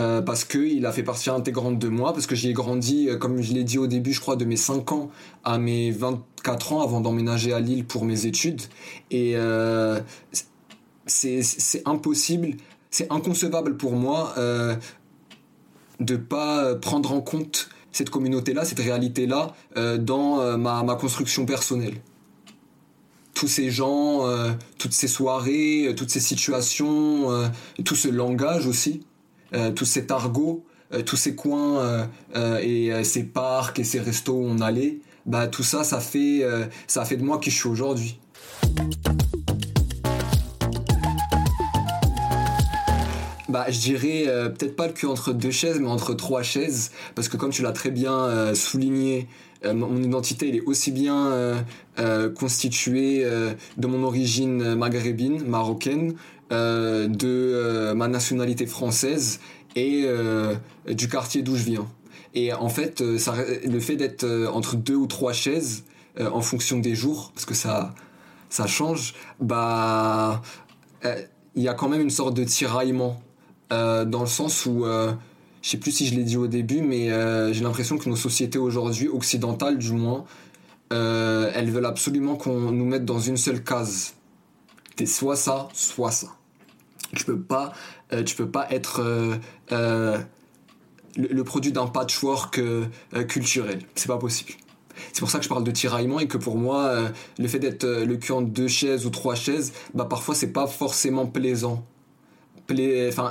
Euh, parce qu'il a fait partie intégrante de moi, parce que j'y ai grandi, euh, comme je l'ai dit au début, je crois, de mes 5 ans à mes 24 ans avant d'emménager à Lille pour mes études. Et euh, c'est impossible, c'est inconcevable pour moi euh, de pas prendre en compte cette communauté-là, cette réalité-là euh, dans euh, ma, ma, construction personnelle. Tous ces gens, euh, toutes ces soirées, toutes ces situations, tout ce langage aussi, tout cet argot, tous ces coins et ces parcs et ces restos où on allait, bah tout ça, ça fait, ça fait de moi qui je suis aujourd'hui. Bah, je dirais euh, peut-être pas le cul entre deux chaises, mais entre trois chaises, parce que comme tu l'as très bien euh, souligné, euh, mon identité elle est aussi bien constituée de mon origine maghrébine, marocaine, de ma nationalité française et du quartier d'où je viens. Et en fait, le fait d'être entre deux ou trois chaises, en fonction des jours, parce que ça, ça change, bah, il y a quand même une sorte de tiraillement euh, dans le sens où, euh, je sais plus si je l'ai dit au début, mais euh, j'ai l'impression que nos sociétés aujourd'hui, occidentales du moins, elles veulent absolument qu'on nous mette dans une seule case. T'es soit ça, soit ça. Tu peux pas, tu peux pas être le, produit d'un patchwork culturel. C'est pas possible. C'est pour ça que je parle de tiraillement et que pour moi, le fait d'être le cul en deux chaises ou trois chaises, bah parfois c'est pas forcément plaisant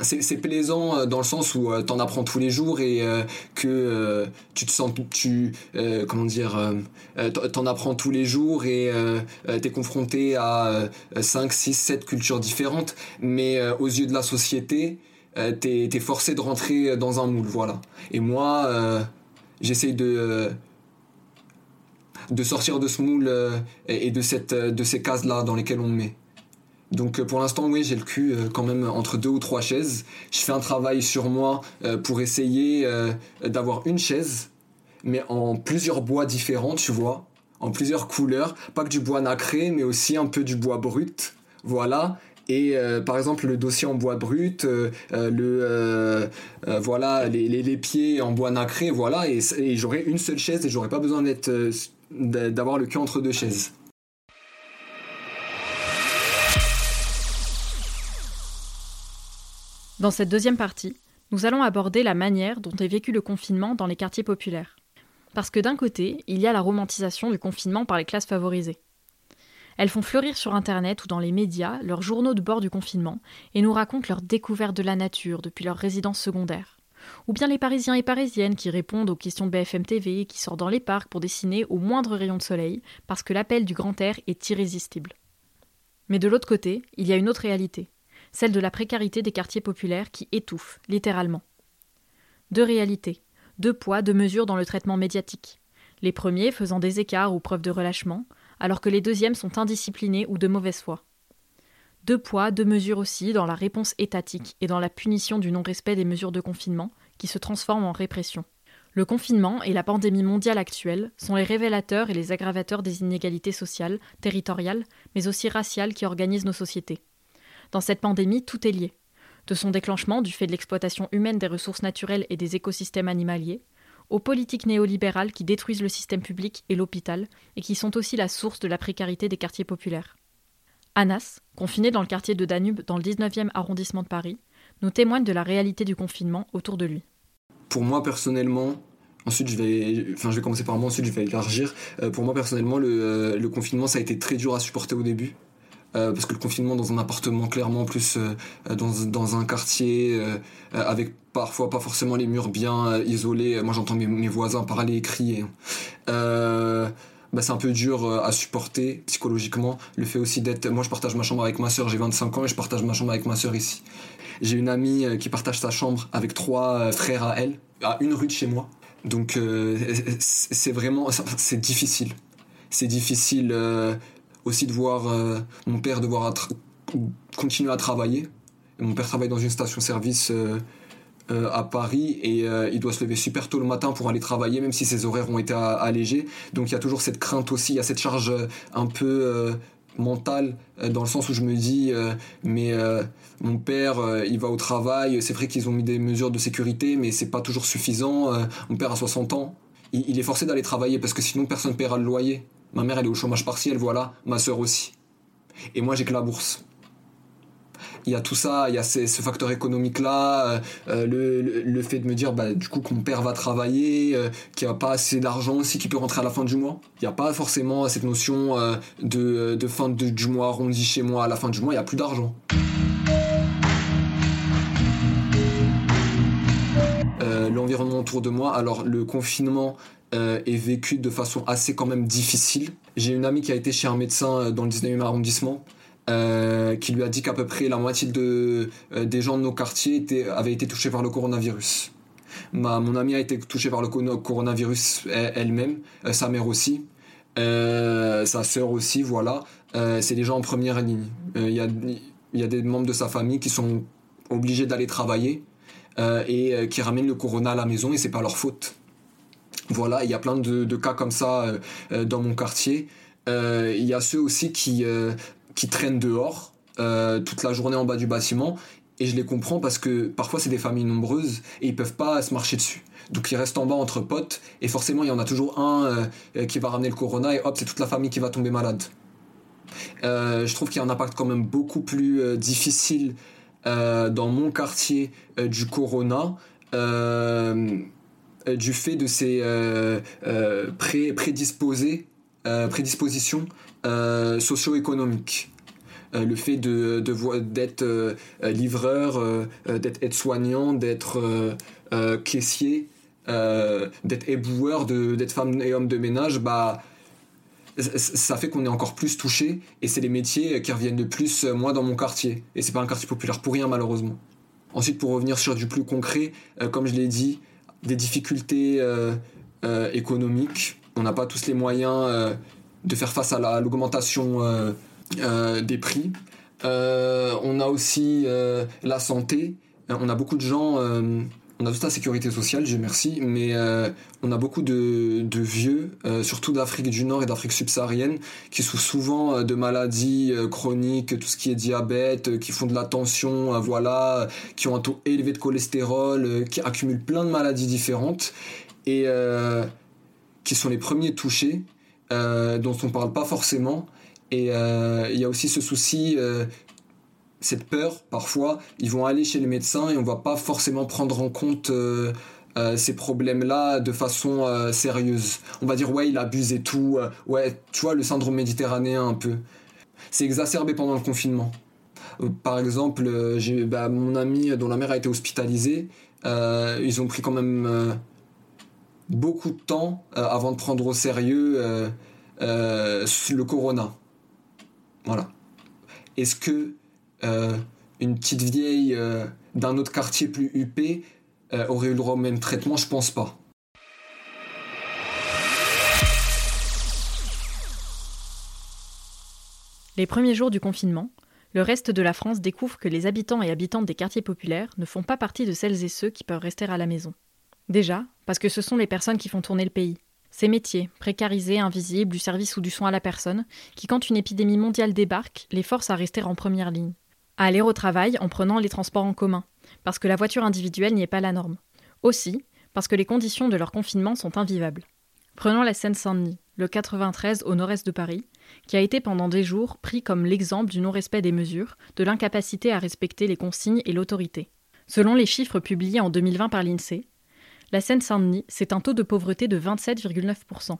c'est plaisant euh, dans le sens où euh, t'en apprends tous les jours et euh, que tu te sens tu comment dire t'en apprends tous les jours et t'es confronté à 5 6 7 cultures différentes. Mais aux yeux de la société t'es es forcé de rentrer dans un moule voilà. Et moi j'essaye de de sortir de ce moule et de cette de ces cases là dans lesquelles on me met donc euh, pour l'instant, oui, j'ai le cul euh, quand même entre deux ou trois chaises. Je fais un travail sur moi euh, pour essayer d'avoir une chaise, mais en plusieurs bois différents, tu vois, en plusieurs couleurs. Pas que du bois nacré, mais aussi un peu du bois brut. Voilà. Et par exemple le dossier en bois brut, le voilà les, les, pieds en bois nacré, voilà. Et, et j'aurais une seule chaise et j'aurais pas besoin d'être d'avoir le cul entre deux chaises. Dans cette deuxième partie, nous allons aborder la manière dont est vécu le confinement dans les quartiers populaires. Parce que d'un côté, il y a la romantisation du confinement par les classes favorisées. Elles font fleurir sur Internet ou dans les médias leurs journaux de bord du confinement et nous racontent leur découverte de la nature depuis leur résidence secondaire. Ou bien les Parisiens et Parisiennes qui répondent aux questions de BFM TV et qui sortent dans les parcs pour dessiner au moindre rayon de soleil parce que l'appel du grand air est irrésistible. Mais de l'autre côté, il y a une autre réalité celle de la précarité des quartiers populaires qui étouffe, littéralement. Deux réalités, deux poids, deux mesures dans le traitement médiatique. Les premiers faisant des écarts ou preuves de relâchement, alors que les deuxièmes sont indisciplinés ou de mauvaise foi. Deux poids, deux mesures aussi dans la réponse étatique et dans la punition du non-respect des mesures de confinement, qui se transforment en répression. Le confinement et la pandémie mondiale actuelle sont les révélateurs et les aggravateurs des inégalités sociales, territoriales, mais aussi raciales qui organisent nos sociétés. Dans cette pandémie, tout est lié. De son déclenchement du fait de l'exploitation humaine des ressources naturelles et des écosystèmes animaliers, aux politiques néolibérales qui détruisent le système public et l'hôpital et qui sont aussi la source de la précarité des quartiers populaires. Anas, confiné dans le quartier de Danube dans le 19e arrondissement de Paris, nous témoigne de la réalité du confinement autour de lui. Pour moi personnellement, Ensuite, je vais, enfin, je vais commencer par moi, ensuite je vais élargir. pour moi, personnellement, le, le, confinement, ça a été très dur à supporter au début. Parce que le confinement dans un appartement, clairement, plus dans, dans, un quartier, avec parfois pas forcément les murs bien isolés. Moi, j'entends mes, mes, voisins parler et crier. Bah, c'est un peu dur à supporter psychologiquement. Le fait aussi d'être. Moi, je partage ma chambre avec ma soeur, j'ai 25 ans et je partage ma chambre avec ma soeur ici. J'ai une amie qui partage sa chambre avec trois frères à elle, à une rue de chez moi. Donc euh, c'est vraiment c'est difficile. C'est difficile euh, aussi de voir euh, mon père devoir continuer à travailler. Mon père travaille dans une station-service à Paris et il doit se lever super tôt le matin pour aller travailler, même si ses horaires ont été allégés. Donc il y a toujours cette crainte aussi, il y a cette charge un peu mental euh, dans le sens où je me dis euh, mais euh, mon père il va au travail c'est vrai qu'ils ont mis des mesures de sécurité mais c'est pas toujours suffisant mon père a 60 ans il, il est forcé d'aller travailler parce que sinon personne paiera le loyer ma mère elle est au chômage partiel voilà. Ma soeur aussi. Et moi j'ai que la bourse. Il y a tout ça, il y a ce facteur économique-là, euh, euh, le, le, fait de me dire, bah, du coup, que mon père va travailler, euh, qu'il n'y a pas assez d'argent aussi qui peut rentrer à la fin du mois. Il n'y a pas forcément cette notion de, de, fin de, du mois arrondi chez moi à la fin du mois, il n'y a plus d'argent. L'environnement autour de moi, alors le confinement, est vécu de façon assez quand même difficile. J'ai une amie qui a été chez un médecin dans le 19e arrondissement. Euh, qui lui a dit qu'à peu près la moitié de, euh, des gens de nos quartiers avaient été touchés par le coronavirus. Ma, mon amie a été touchée par le coronavirus elle-même, euh, sa mère aussi, sa sœur aussi, voilà. c'est des gens en première ligne. Il y, a, y a des membres de sa famille qui sont obligés d'aller travailler et qui ramènent le corona à la maison et c'est pas leur faute. Voilà, il y a plein de, cas comme ça dans mon quartier. Il y a ceux aussi qui, traînent dehors euh, toute la journée en bas du bâtiment. Et je les comprends parce que parfois c'est des familles nombreuses et ils peuvent pas se marcher dessus. Donc ils restent en bas entre potes et forcément il y en a toujours un euh, qui va ramener le corona et hop c'est toute la famille qui va tomber malade. Euh, je trouve qu'il y a un impact quand même beaucoup plus difficile dans mon quartier du corona du fait de prédisposés prédispositions euh, socio-économique. Euh, le fait de, d'être euh, livreur, d'être aide-soignant, d'être caissier, d'être éboueur, d'être femme et homme de ménage, bah ça fait qu'on est encore plus touché et c'est les métiers qui reviennent le plus moi dans mon quartier et c'est pas un quartier populaire pour rien malheureusement. Ensuite pour revenir sur du plus concret, comme je l'ai dit, des difficultés économiques, on n'a pas tous les moyens de faire face à l'augmentation euh, euh, des prix. Euh, on a aussi la santé. On a beaucoup de gens on a toute la sécurité sociale, je merci, mais on a beaucoup de, vieux, surtout d'Afrique du Nord et d'Afrique subsaharienne, qui souffrent souvent de maladies chroniques, tout ce qui est diabète, qui font de la tension, voilà, qui ont un taux élevé de cholestérol, qui accumulent plein de maladies différentes et qui sont les premiers touchés. Euh, dont on parle pas forcément. Et euh, il y a aussi ce souci, euh, cette peur parfois. Ils vont aller chez les médecins et on va pas forcément prendre en compte ces problèmes-là de façon sérieuse. On va dire ouais il abuse et tout, ouais tu vois le syndrome méditerranéen un peu. C'est exacerbé pendant le confinement. Par exemple, j'ai bah, mon ami dont la mère a été hospitalisée, ils ont pris quand même beaucoup de temps euh, avant de prendre au sérieux euh, euh, le corona. Voilà. Est-ce que une petite vieille d'un autre quartier plus huppé aurait eu le droit au même traitement? Je pense pas. Les premiers jours du confinement, le reste de la France découvre que les habitants et habitantes des quartiers populaires ne font pas partie de celles et ceux qui peuvent rester à la maison. Déjà, parce que ce sont les personnes qui font tourner le pays. Ces métiers, précarisés, invisibles, du service ou du soin à la personne, qui, quand une épidémie mondiale débarque, les forcent à rester en première ligne. À aller au travail en prenant les transports en commun, parce que la voiture individuelle n'y est pas la norme. Aussi, parce que les conditions de leur confinement sont invivables. Prenons la Seine-Saint-Denis, le 93 au nord-est de Paris, qui a été pendant des jours pris comme l'exemple du non-respect des mesures, de l'incapacité à respecter les consignes et l'autorité. Selon les chiffres publiés en 2020 par l'INSEE, la Seine-Saint-Denis, c'est un taux de pauvreté de 27,9%,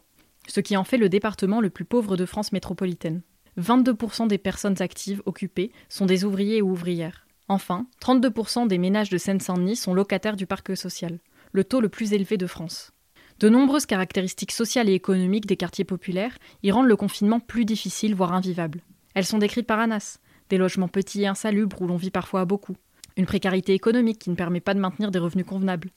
ce qui en fait le département le plus pauvre de France métropolitaine. 22% des personnes actives occupées sont des ouvriers ou ouvrières. Enfin, 32% des ménages de Seine-Saint-Denis sont locataires du parc social, le taux le plus élevé de France. De nombreuses caractéristiques sociales et économiques des quartiers populaires y rendent le confinement plus difficile, voire invivable. Elles sont décrites par Anas des logements petits et insalubres où l'on vit parfois à beaucoup, une précarité économique qui ne permet pas de maintenir des revenus convenables,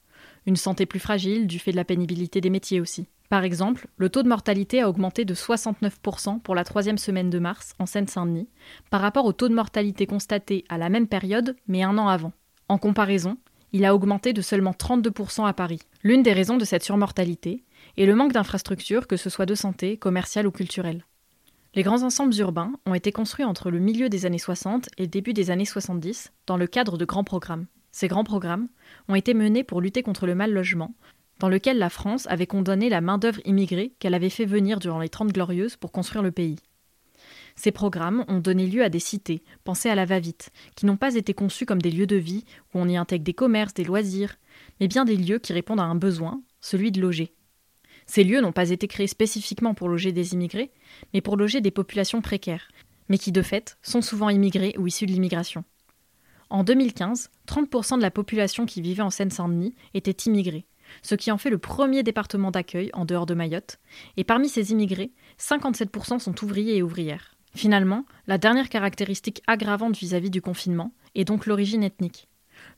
une santé plus fragile du fait de la pénibilité des métiers aussi. Par exemple, le taux de mortalité a augmenté de 69% pour la troisième semaine de mars en Seine-Saint-Denis, par rapport au taux de mortalité constaté à la même période, mais un an avant. En comparaison, il a augmenté de seulement 32% à Paris. L'une des raisons de cette surmortalité est le manque d'infrastructures, que ce soit de santé, commerciale ou culturelle. Les grands ensembles urbains ont été construits entre le milieu des années 60 et le début des années 70 dans le cadre de grands programmes. Ces grands programmes ont été menés pour lutter contre le mal logement, dans lequel la France avait condamné la main-d'œuvre immigrée qu'elle avait fait venir durant les Trente Glorieuses pour construire le pays. Ces programmes ont donné lieu à des cités, pensées à la va-vite, qui n'ont pas été conçues comme des lieux de vie où on y intègre des commerces, des loisirs, mais bien des lieux qui répondent à un besoin, celui de loger. Ces lieux n'ont pas été créés spécifiquement pour loger des immigrés, mais pour loger des populations précaires, mais qui de fait sont souvent immigrés ou issus de l'immigration. En 2015, 30% de la population qui vivait en Seine-Saint-Denis était immigrée, ce qui en fait le premier département d'accueil en dehors de Mayotte, et parmi ces immigrés, 57% sont ouvriers et ouvrières. Finalement, la dernière caractéristique aggravante vis-à-vis du confinement est donc l'origine ethnique.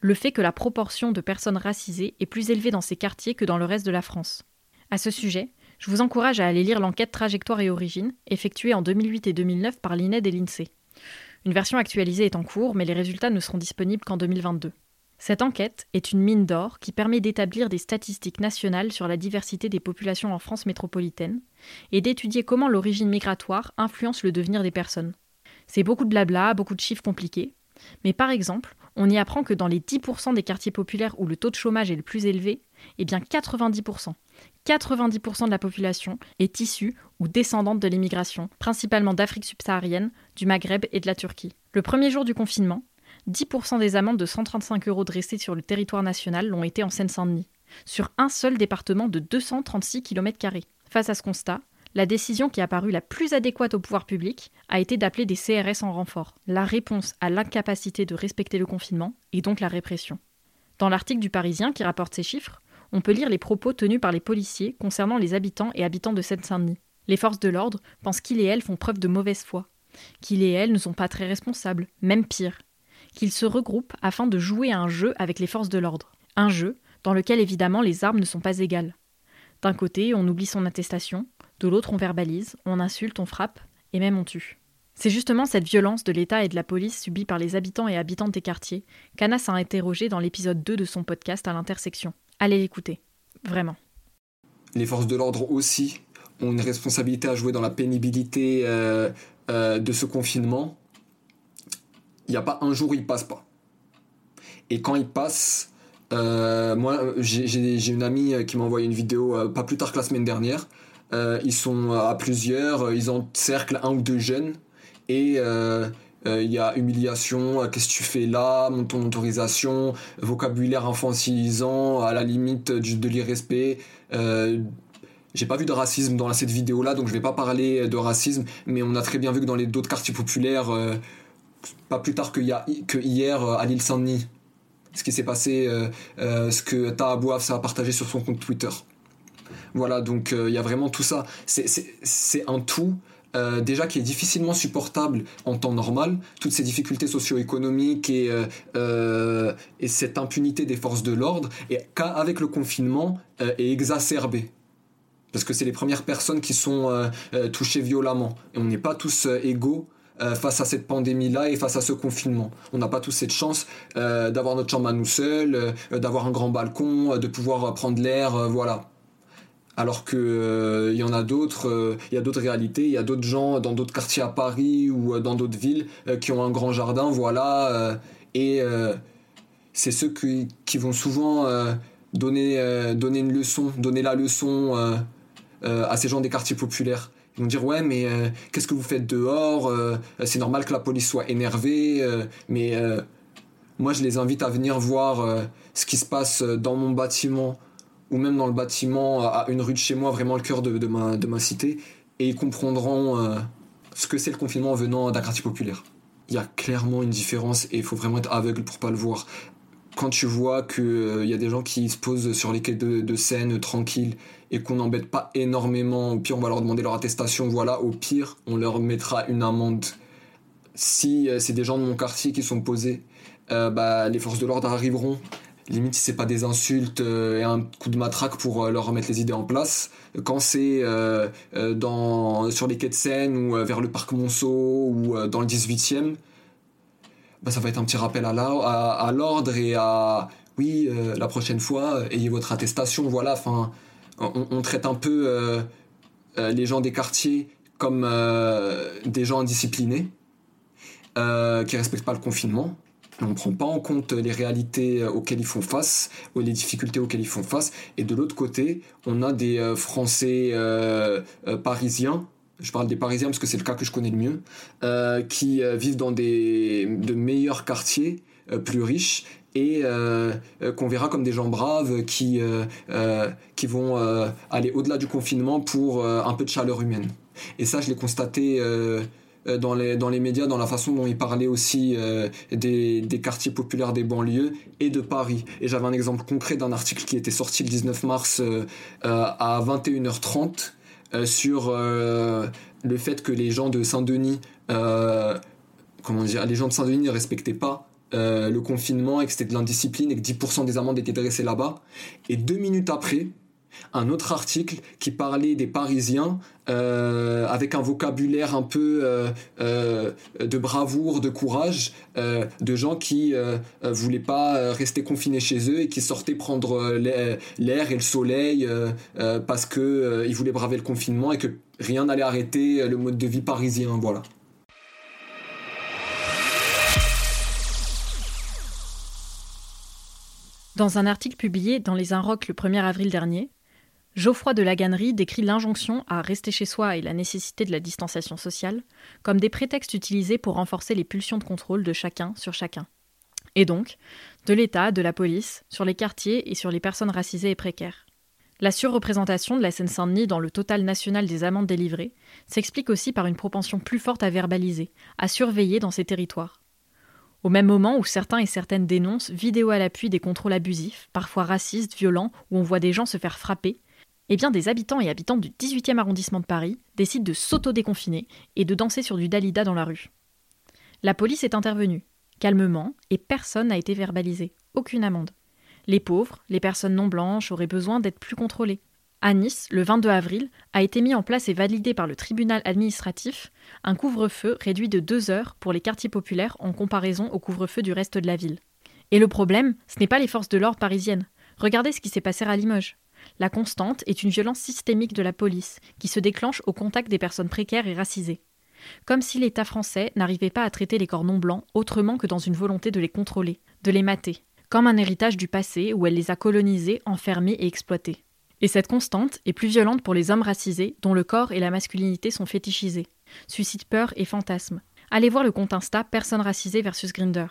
Le fait que la proportion de personnes racisées est plus élevée dans ces quartiers que dans le reste de la France. À ce sujet, je vous encourage à aller lire l'enquête Trajectoire et Origine, effectuée en 2008 et 2009 par l'INED et l'INSEE. Une version actualisée est en cours, mais les résultats ne seront disponibles qu'en 2022. Cette enquête est une mine d'or qui permet d'établir des statistiques nationales sur la diversité des populations en France métropolitaine et d'étudier comment l'origine migratoire influence le devenir des personnes. C'est beaucoup de blabla, beaucoup de chiffres compliqués, mais par exemple, on y apprend que dans les 10% des quartiers populaires où le taux de chômage est le plus élevé, eh bien 90%, 90% de la population est issue ou descendante de l'immigration, principalement d'Afrique subsaharienne, du Maghreb et de la Turquie. Le premier jour du confinement, 10% des amendes de 135 euros dressées sur le territoire national l'ont été en Seine-Saint-Denis, sur un seul département de 236 km. Face à ce constat, la décision qui a paru la plus adéquate au pouvoir public a été d'appeler des CRS en renfort, la réponse à l'incapacité de respecter le confinement et donc la répression. Dans l'article du Parisien qui rapporte ces chiffres, on peut lire les propos tenus par les policiers concernant les habitants et habitants de Seine-Saint-Denis. Les forces de l'ordre pensent qu'ils et elles font preuve de mauvaise foi, qu'ils et elles ne sont pas très responsables, même pire, qu'ils se regroupent afin de jouer à un jeu avec les forces de l'ordre. Un jeu dans lequel évidemment les armes ne sont pas égales. D'un côté, on oublie son attestation, de l'autre, on verbalise, on insulte, on frappe, et même on tue. C'est justement cette violence de l'État et de la police subie par les habitants et habitantes des quartiers qu'Anas a interrogé dans l'épisode 2 de son podcast à l'intersection. Allez l'écouter, vraiment. Les forces de l'ordre aussi ont une responsabilité à jouer dans la pénibilité euh, euh, de ce confinement il n'y a pas un jour où ils passent pas. Et quand ils passent, euh, moi j'ai une amie qui m'a envoyé une vidéo euh, pas plus tard que la semaine dernière. Euh, ils sont à plusieurs, ils encerclent un ou deux jeunes et il y a humiliation, qu'est-ce que tu fais là, ton autorisation, vocabulaire infantilisant, à la limite de l'irrespect. J'ai pas vu de racisme dans cette vidéo là, donc je vais pas parler de racisme, mais on a très bien vu que dans les d'autres quartiers populaires, pas plus tard que, que hier euh, à l'île Saint-Denis. Ce qui s'est passé, euh, euh, ce que Tahabouaf a partagé sur son compte Twitter. Voilà, donc il y a vraiment tout ça. C'est un tout déjà qui est difficilement supportable en temps normal, toutes ces difficultés socio-économiques et, et cette impunité des forces de l'ordre, et qu'avec le confinement est exacerbée. Parce que c'est les premières personnes qui sont touchées violemment. Et on n'est pas tous égaux euh, face à cette pandémie-là et face à ce confinement. On n'a pas tous cette chance euh, d'avoir notre chambre à nous seuls, euh, d'avoir un grand balcon, de pouvoir prendre l'air, voilà. Alors que il y en a d'autres, il y a d'autres réalités, il y a d'autres gens dans d'autres quartiers à Paris ou dans d'autres villes qui ont un grand jardin, voilà. et c'est ceux qui, vont souvent donner, donner une leçon, donner la leçon à ces gens des quartiers populaires. Ils vont dire ouais mais euh, qu'est-ce que vous faites dehors euh, C'est normal que la police soit énervée, euh, mais moi je les invite à venir voir ce qui se passe dans mon bâtiment ou même dans le bâtiment à une rue de chez moi, vraiment le cœur de, ma, de ma cité, et ils comprendront ce que c'est le confinement venant d'un quartier populaire. Il y a clairement une différence et il faut vraiment être aveugle pour pas le voir. Quand tu vois qu'il y a des gens qui se posent sur les quais de, de Seine tranquilles et qu'on n'embête pas énormément, au pire on va leur demander leur attestation, voilà, au pire on leur mettra une amende. Si c'est des gens de mon quartier qui sont posés, bah, les forces de l'ordre arriveront limite si c'est pas des insultes euh, et un coup de matraque pour euh, leur remettre les idées en place. Quand c'est euh, dans sur les quais de Seine ou vers le parc Monceau ou dans le 18e, bah, ça va être un petit rappel à l'ordre et à oui la prochaine fois ayez votre attestation. Voilà, enfin on, traite un peu les gens des quartiers comme des gens indisciplinés qui respectent pas le confinement on ne prend pas en compte les réalités euh, auxquelles ils font face, ou les difficultés auxquelles ils font face. Et de l'autre côté, on a des euh, Français euh, parisiens, je parle des Parisiens parce que c'est le cas que je connais le mieux, qui vivent dans des, de meilleurs quartiers, plus riches, et qu'on verra comme des gens braves qui, qui vont aller au-delà du confinement pour un peu de chaleur humaine. Et ça, je l'ai constaté euh, dans les, dans les médias, dans la façon dont ils parlaient aussi euh, des, des, quartiers populaires des banlieues et de Paris. Et j'avais un exemple concret d'un article qui était sorti le 19 mars euh, à 21h30 sur le fait que les gens de Saint-Denis, comment dire, les gens de Saint-Denis ne respectaient pas le confinement et que c'était de l'indiscipline et que 10% des amendes étaient dressées là-bas. Et deux minutes après, un autre article qui parlait des Parisiens euh, avec un vocabulaire un peu euh, euh, de bravoure, de courage, de gens qui voulaient pas rester confinés chez eux et qui sortaient prendre l'air et le soleil parce que ils voulaient braver le confinement et que rien n'allait arrêter le mode de vie parisien. Voilà. Dans un article publié dans Les Inrocks le 1er avril dernier, Geoffroy de Laganerie décrit l'injonction à rester chez soi et la nécessité de la distanciation sociale comme des prétextes utilisés pour renforcer les pulsions de contrôle de chacun sur chacun. Et donc, de l'État, de la police, sur les quartiers et sur les personnes racisées et précaires. La surreprésentation de la Seine-Saint-Denis dans le total national des amendes délivrées s'explique aussi par une propension plus forte à verbaliser, à surveiller dans ces territoires. Au même moment où certains et certaines dénoncent, vidéo à l'appui, des contrôles abusifs, parfois racistes, violents, où on voit des gens se faire frapper, eh bien des habitants et habitantes du 18e arrondissement de Paris décident de s'auto-déconfiner et de danser sur du Dalida dans la rue. La police est intervenue, calmement, et personne n'a été verbalisé, aucune amende. Les pauvres, les personnes non blanches auraient besoin d'être plus contrôlées. À Nice, le 22 avril, a été mis en place et validé par le tribunal administratif un couvre-feu réduit de deux heures pour les quartiers populaires en comparaison au couvre-feu du reste de la ville. Et le problème, ce n'est pas les forces de l'ordre parisiennes. Regardez ce qui s'est passé à Limoges. La constante est une violence systémique de la police, qui se déclenche au contact des personnes précaires et racisées. Comme si l'État français n'arrivait pas à traiter les corps non blancs autrement que dans une volonté de les contrôler, de les mater, comme un héritage du passé où elle les a colonisés, enfermés et exploités. Et cette constante est plus violente pour les hommes racisés dont le corps et la masculinité sont fétichisés, suscite peur et fantasmes. Allez voir le compte Insta Personne racisée versus Grinder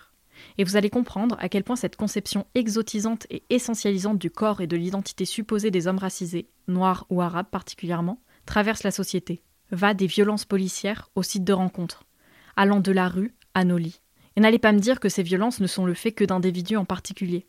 et vous allez comprendre à quel point cette conception exotisante et essentialisante du corps et de l'identité supposée des hommes racisés, noirs ou arabes particulièrement, traverse la société, va des violences policières au site de rencontre, allant de la rue à nos lits. Et n'allez pas me dire que ces violences ne sont le fait que d'individus en particulier.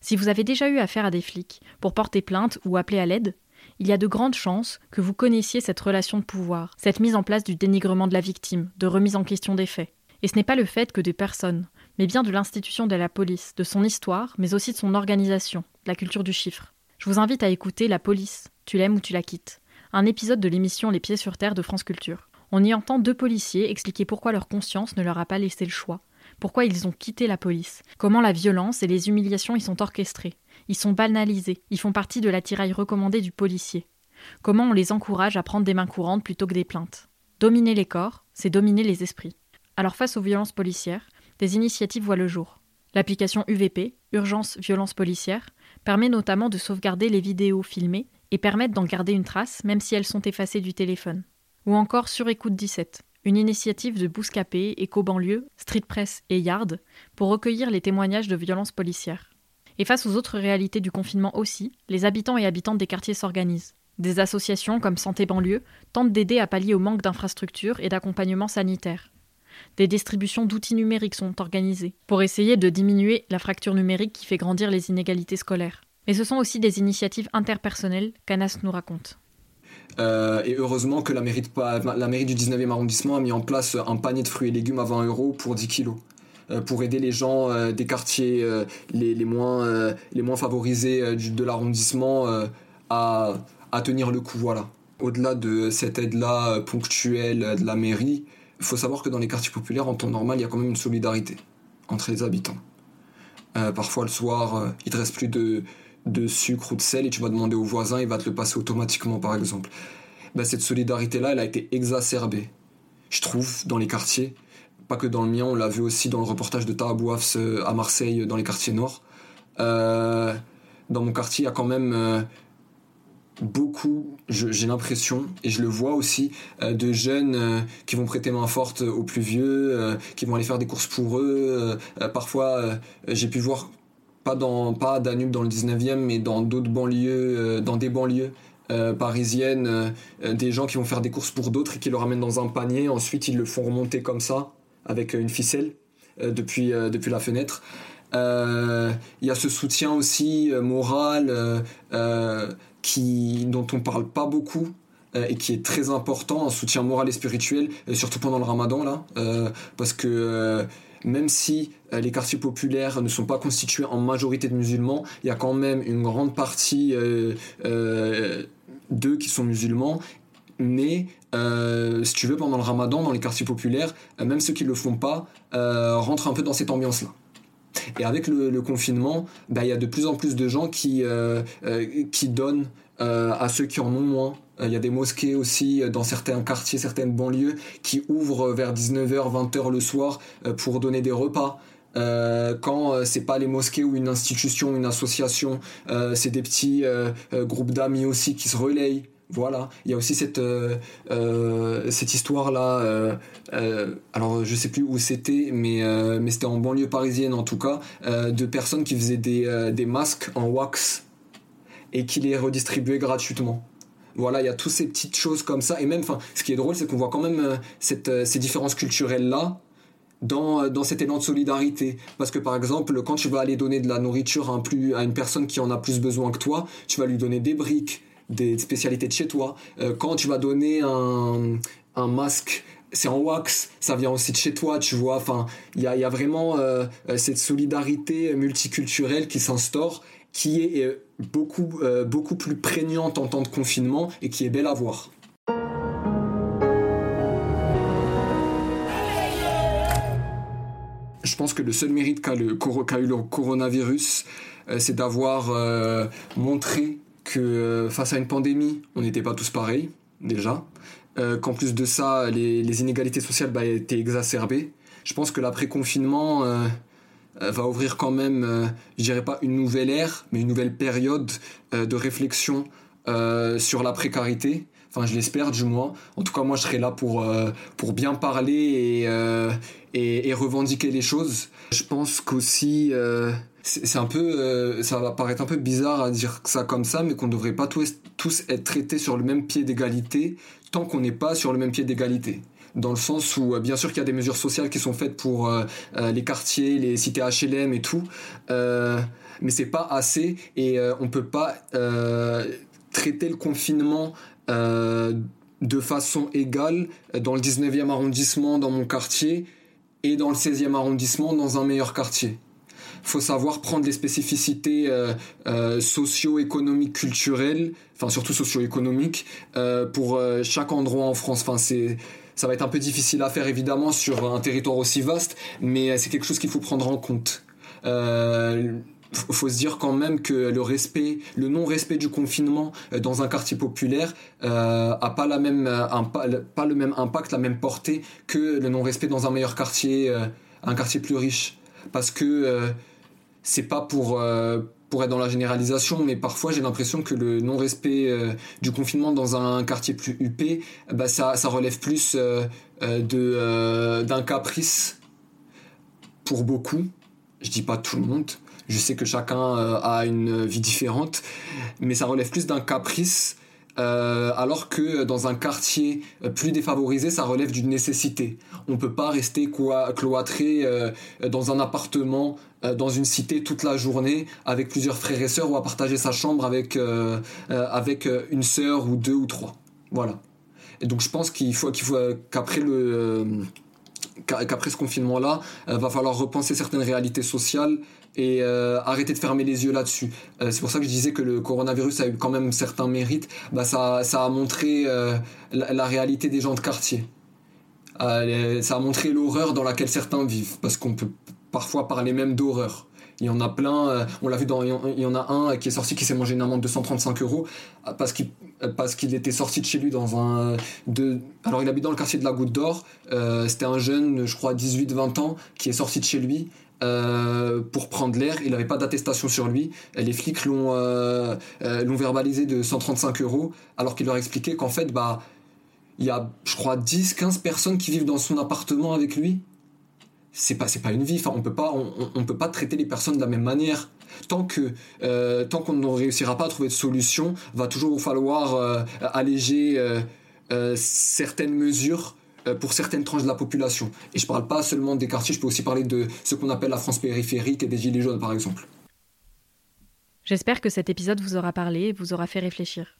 Si vous avez déjà eu affaire à des flics pour porter plainte ou appeler à l'aide, il y a de grandes chances que vous connaissiez cette relation de pouvoir, cette mise en place du dénigrement de la victime, de remise en question des faits. Et ce n'est pas le fait que des personnes, mais bien de l'institution de la police, de son histoire, mais aussi de son organisation, de la culture du chiffre. Je vous invite à écouter La police, tu l'aimes ou tu la quittes, un épisode de l'émission Les pieds sur terre de France Culture. On y entend deux policiers expliquer pourquoi leur conscience ne leur a pas laissé le choix, pourquoi ils ont quitté la police, comment la violence et les humiliations y sont orchestrées, ils sont banalisés, ils font partie de l'attirail recommandé du policier. Comment on les encourage à prendre des mains courantes plutôt que des plaintes. Dominer les corps, c'est dominer les esprits. Alors face aux violences policières, des initiatives voient le jour. L'application UVP, Urgence Violence Policière, permet notamment de sauvegarder les vidéos filmées et permettre d'en garder une trace même si elles sont effacées du téléphone. Ou encore Sur Écoute 17, une initiative de Bouscapé, Éco-Banlieue, Street Press et Yard pour recueillir les témoignages de violences policières. Et face aux autres réalités du confinement aussi, les habitants et habitantes des quartiers s'organisent. Des associations comme Santé Banlieue tentent d'aider à pallier au manque d'infrastructures et d'accompagnement sanitaire. Des distributions d'outils numériques sont organisées pour essayer de diminuer la fracture numérique qui fait grandir les inégalités scolaires. Mais ce sont aussi des initiatives interpersonnelles qu'Anas nous raconte. Euh, et heureusement que la mairie, du 19e arrondissement a mis en place un panier de fruits et légumes à 20 euros pour 10 kilos. Euh, pour aider les gens euh, des quartiers les, moins, les moins favorisés de l'arrondissement à, à tenir le coup. Voilà. Au-delà de cette aide-là ponctuelle de la mairie, il faut savoir que dans les quartiers populaires, en temps normal, il y a quand même une solidarité entre les habitants. parfois le soir, il te reste plus de, de sucre ou de sel et tu vas demander au voisin, il va te le passer automatiquement par exemple. Ben, cette solidarité-là, elle a été exacerbée, je trouve, dans les quartiers. Pas que dans le mien, on l'a vu aussi dans le reportage de Tahabouafs euh, à Marseille, dans les quartiers nord. Euh, dans mon quartier, il y a quand même euh, beaucoup, j'ai l'impression, et je le vois aussi, de jeunes qui vont prêter main forte aux plus vieux, qui vont aller faire des courses pour eux. parfois, j'ai pu voir pas dans pas Danube dans le 19e mais dans d'autres banlieues euh, dans des banlieues euh, parisiennes euh, des gens qui vont faire des courses pour d'autres et qui le ramènent dans un panier. Ensuite ils le font remonter comme ça avec une ficelle depuis depuis la fenêtre. Il y a ce soutien aussi moral qui dont on parle pas beaucoup et qui est très important, un soutien moral et spirituel, surtout pendant le ramadan là, parce que même si euh, les quartiers populaires ne sont pas constitués en majorité de musulmans, il y a quand même une grande partie euh, euh, d'eux qui sont musulmans. Mais si tu veux, pendant le ramadan, dans les quartiers populaires, même ceux qui ne le font pas, rentrent un peu dans cette ambiance-là. Et avec le, confinement, bah, il y a de plus en plus de gens qui, qui donnent à ceux qui en ont moins. Euh, il y a des mosquées aussi euh, dans certains quartiers, certaines banlieues qui ouvrent vers 19h, 20h le soir euh, pour donner des repas. Euh, quand c'est pas les mosquées ou une institution, une association, c'est des petits groupes d'amis aussi qui se relayent. Voilà, il y a aussi cette cette histoire là. alors je sais plus où c'était, mais mais c'était en banlieue parisienne en tout cas, de personnes qui faisaient des des masques en wax et qui les redistribuaient gratuitement. Voilà, il y a toutes ces petites choses comme ça. Et même, ce qui est drôle, c'est qu'on voit quand même euh, cette, euh, ces différences culturelles-là dans, euh, dans cet élan de solidarité. Parce que par exemple, quand tu vas aller donner de la nourriture à, un plus, à une personne qui en a plus besoin que toi, tu vas lui donner des briques, des spécialités de chez toi. quand tu vas donner un, un masque c'est en wax, ça vient aussi de chez toi, tu vois. Enfin, il y a, y a, vraiment cette solidarité multiculturelle qui s'instaure qui est beaucoup, euh, beaucoup plus prégnante en temps de confinement et qui est belle à voir. Je pense que le seul mérite qu'a, eu le coronavirus, euh, c'est d'avoir montré que face à une pandémie, on n'était pas tous pareils, déjà. qu'en plus de ça, les, inégalités sociales bah, étaient exacerbées. Je pense que l'après-confinement euh, va ouvrir quand même, euh, je dirais pas une nouvelle ère, mais une nouvelle période euh, de réflexion sur la précarité. Enfin, je l'espère du moins. En tout cas, moi, je serai là pour, pour bien parler et, et, revendiquer les choses. Je pense qu'aussi, c'est un peu, ça va paraître un peu bizarre à dire ça comme ça, mais qu'on ne devrait pas tous être traités sur le même pied d'égalité tant qu'on n'est pas sur le même pied d'égalité dans le sens où euh, bien sûr qu'il y a des mesures sociales qui sont faites pour euh, euh, les quartiers, les cités HLM et tout, mais c'est pas assez et on peut pas traiter le confinement de façon égale dans le 19e arrondissement dans mon quartier et dans le 16e arrondissement dans un meilleur quartier faut savoir prendre les spécificités socio-économiques, culturelles, enfin surtout socio-économiques, pour chaque endroit en France. Enfin, c'est ça va être un peu difficile à faire évidemment sur un territoire aussi vaste, mais c'est quelque chose qu'il faut prendre en compte. Euh, faut se dire quand même que le respect, le non-respect du confinement euh, dans un quartier populaire euh, a pas la même pas le même impact, la même portée que le non-respect dans un meilleur quartier, euh, un quartier plus riche, parce que c'est pas pour pour être dans la généralisation, mais parfois j'ai l'impression que le non-respect euh, du confinement dans un quartier plus huppé, bah ça, relève plus euh, euh, d'un caprice pour beaucoup. Je dis pas tout le monde, Je sais que chacun a une vie différente, mais ça relève plus d'un caprice euh, alors que dans un quartier euh, plus défavorisé, ça relève d'une nécessité. On ne peut pas rester cloîtré euh, dans un appartement, dans une cité toute la journée avec plusieurs frères et sœurs ou à partager sa chambre avec, une sœur ou deux ou trois. Voilà. Et donc je pense qu'il faut qu'après qu'après ce confinement-là, va falloir repenser certaines réalités sociales et euh, arrêter de fermer les yeux là-dessus. Euh, c'est pour ça que je disais que le coronavirus a eu quand même certains mérites. Bah, ça, ça a montré euh, la, réalité des gens de quartier. ça a montré l'horreur dans laquelle certains vivent, parce qu'on peut parfois parler même d'horreur. Il y en a plein, on l'a vu dans, il y en a un qui est sorti qui s'est mangé une amende de 235 euros parce qu'il parce qu'il était sorti de chez lui dans un de alors il habite dans le quartier de la Goutte d'Or c'était un jeune je crois 18-20 ans qui est sorti de chez lui euh, pour prendre l'air. Il n'avait pas d'attestation sur lui. Les flics l'ont euh, euh, l'ont verbalisé de 135 euros, alors qu'il leur expliquait qu'en fait, bah, il y a, je crois, 10, 15 personnes qui vivent dans son appartement avec lui. C'est pas, pas une vie. Enfin, on peut pas, on, peut pas traiter les personnes de la même manière. Tant que, tant qu'on ne réussira pas à trouver de solution, va toujours falloir alléger certaines mesures pour certaines tranches de la population. Et je ne parle pas seulement des quartiers, je peux aussi parler de ce qu'on appelle la France périphérique et des Gilets jaunes, par exemple. J'espère que cet épisode vous aura parlé et vous aura fait réfléchir.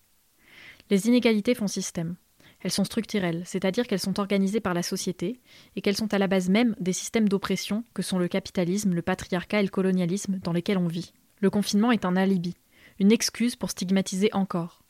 Les inégalités font système. Elles sont structurelles, c'est-à-dire qu'elles sont organisées par la société et qu'elles sont à la base même des systèmes d'oppression que sont le capitalisme, le patriarcat et le colonialisme dans lesquels on vit. Le confinement est un alibi, une excuse pour stigmatiser encore.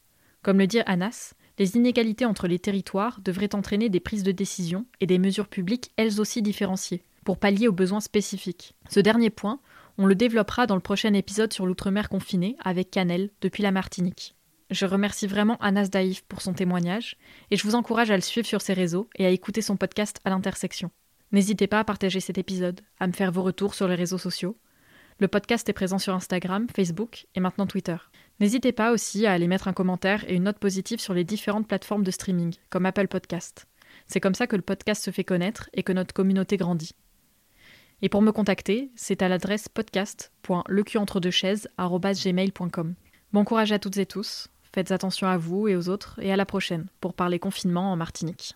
Comme le dit Anas, les inégalités entre les territoires devraient entraîner des prises de décision et des mesures publiques elles aussi différenciées, pour pallier aux besoins spécifiques. Ce dernier point, on le développera dans le prochain épisode sur l'outre-mer confiné avec Canel depuis la Martinique. Je remercie vraiment Anas Daïf pour son témoignage et je vous encourage à le suivre sur ses réseaux et à écouter son podcast à l'intersection. N'hésitez pas à partager cet épisode, à me faire vos retours sur les réseaux sociaux. Le podcast est présent sur Instagram, Facebook et maintenant Twitter. N'hésitez pas aussi à aller mettre un commentaire et une note positive sur les différentes plateformes de streaming, comme Apple Podcast. C'est comme ça que le podcast se fait connaître et que notre communauté grandit. Et pour me contacter, c'est à l'adresse podcast.lecuentredeuxchaises.gmail.com. Bon courage à toutes et tous, faites attention à vous et aux autres, et à la prochaine pour parler confinement en Martinique.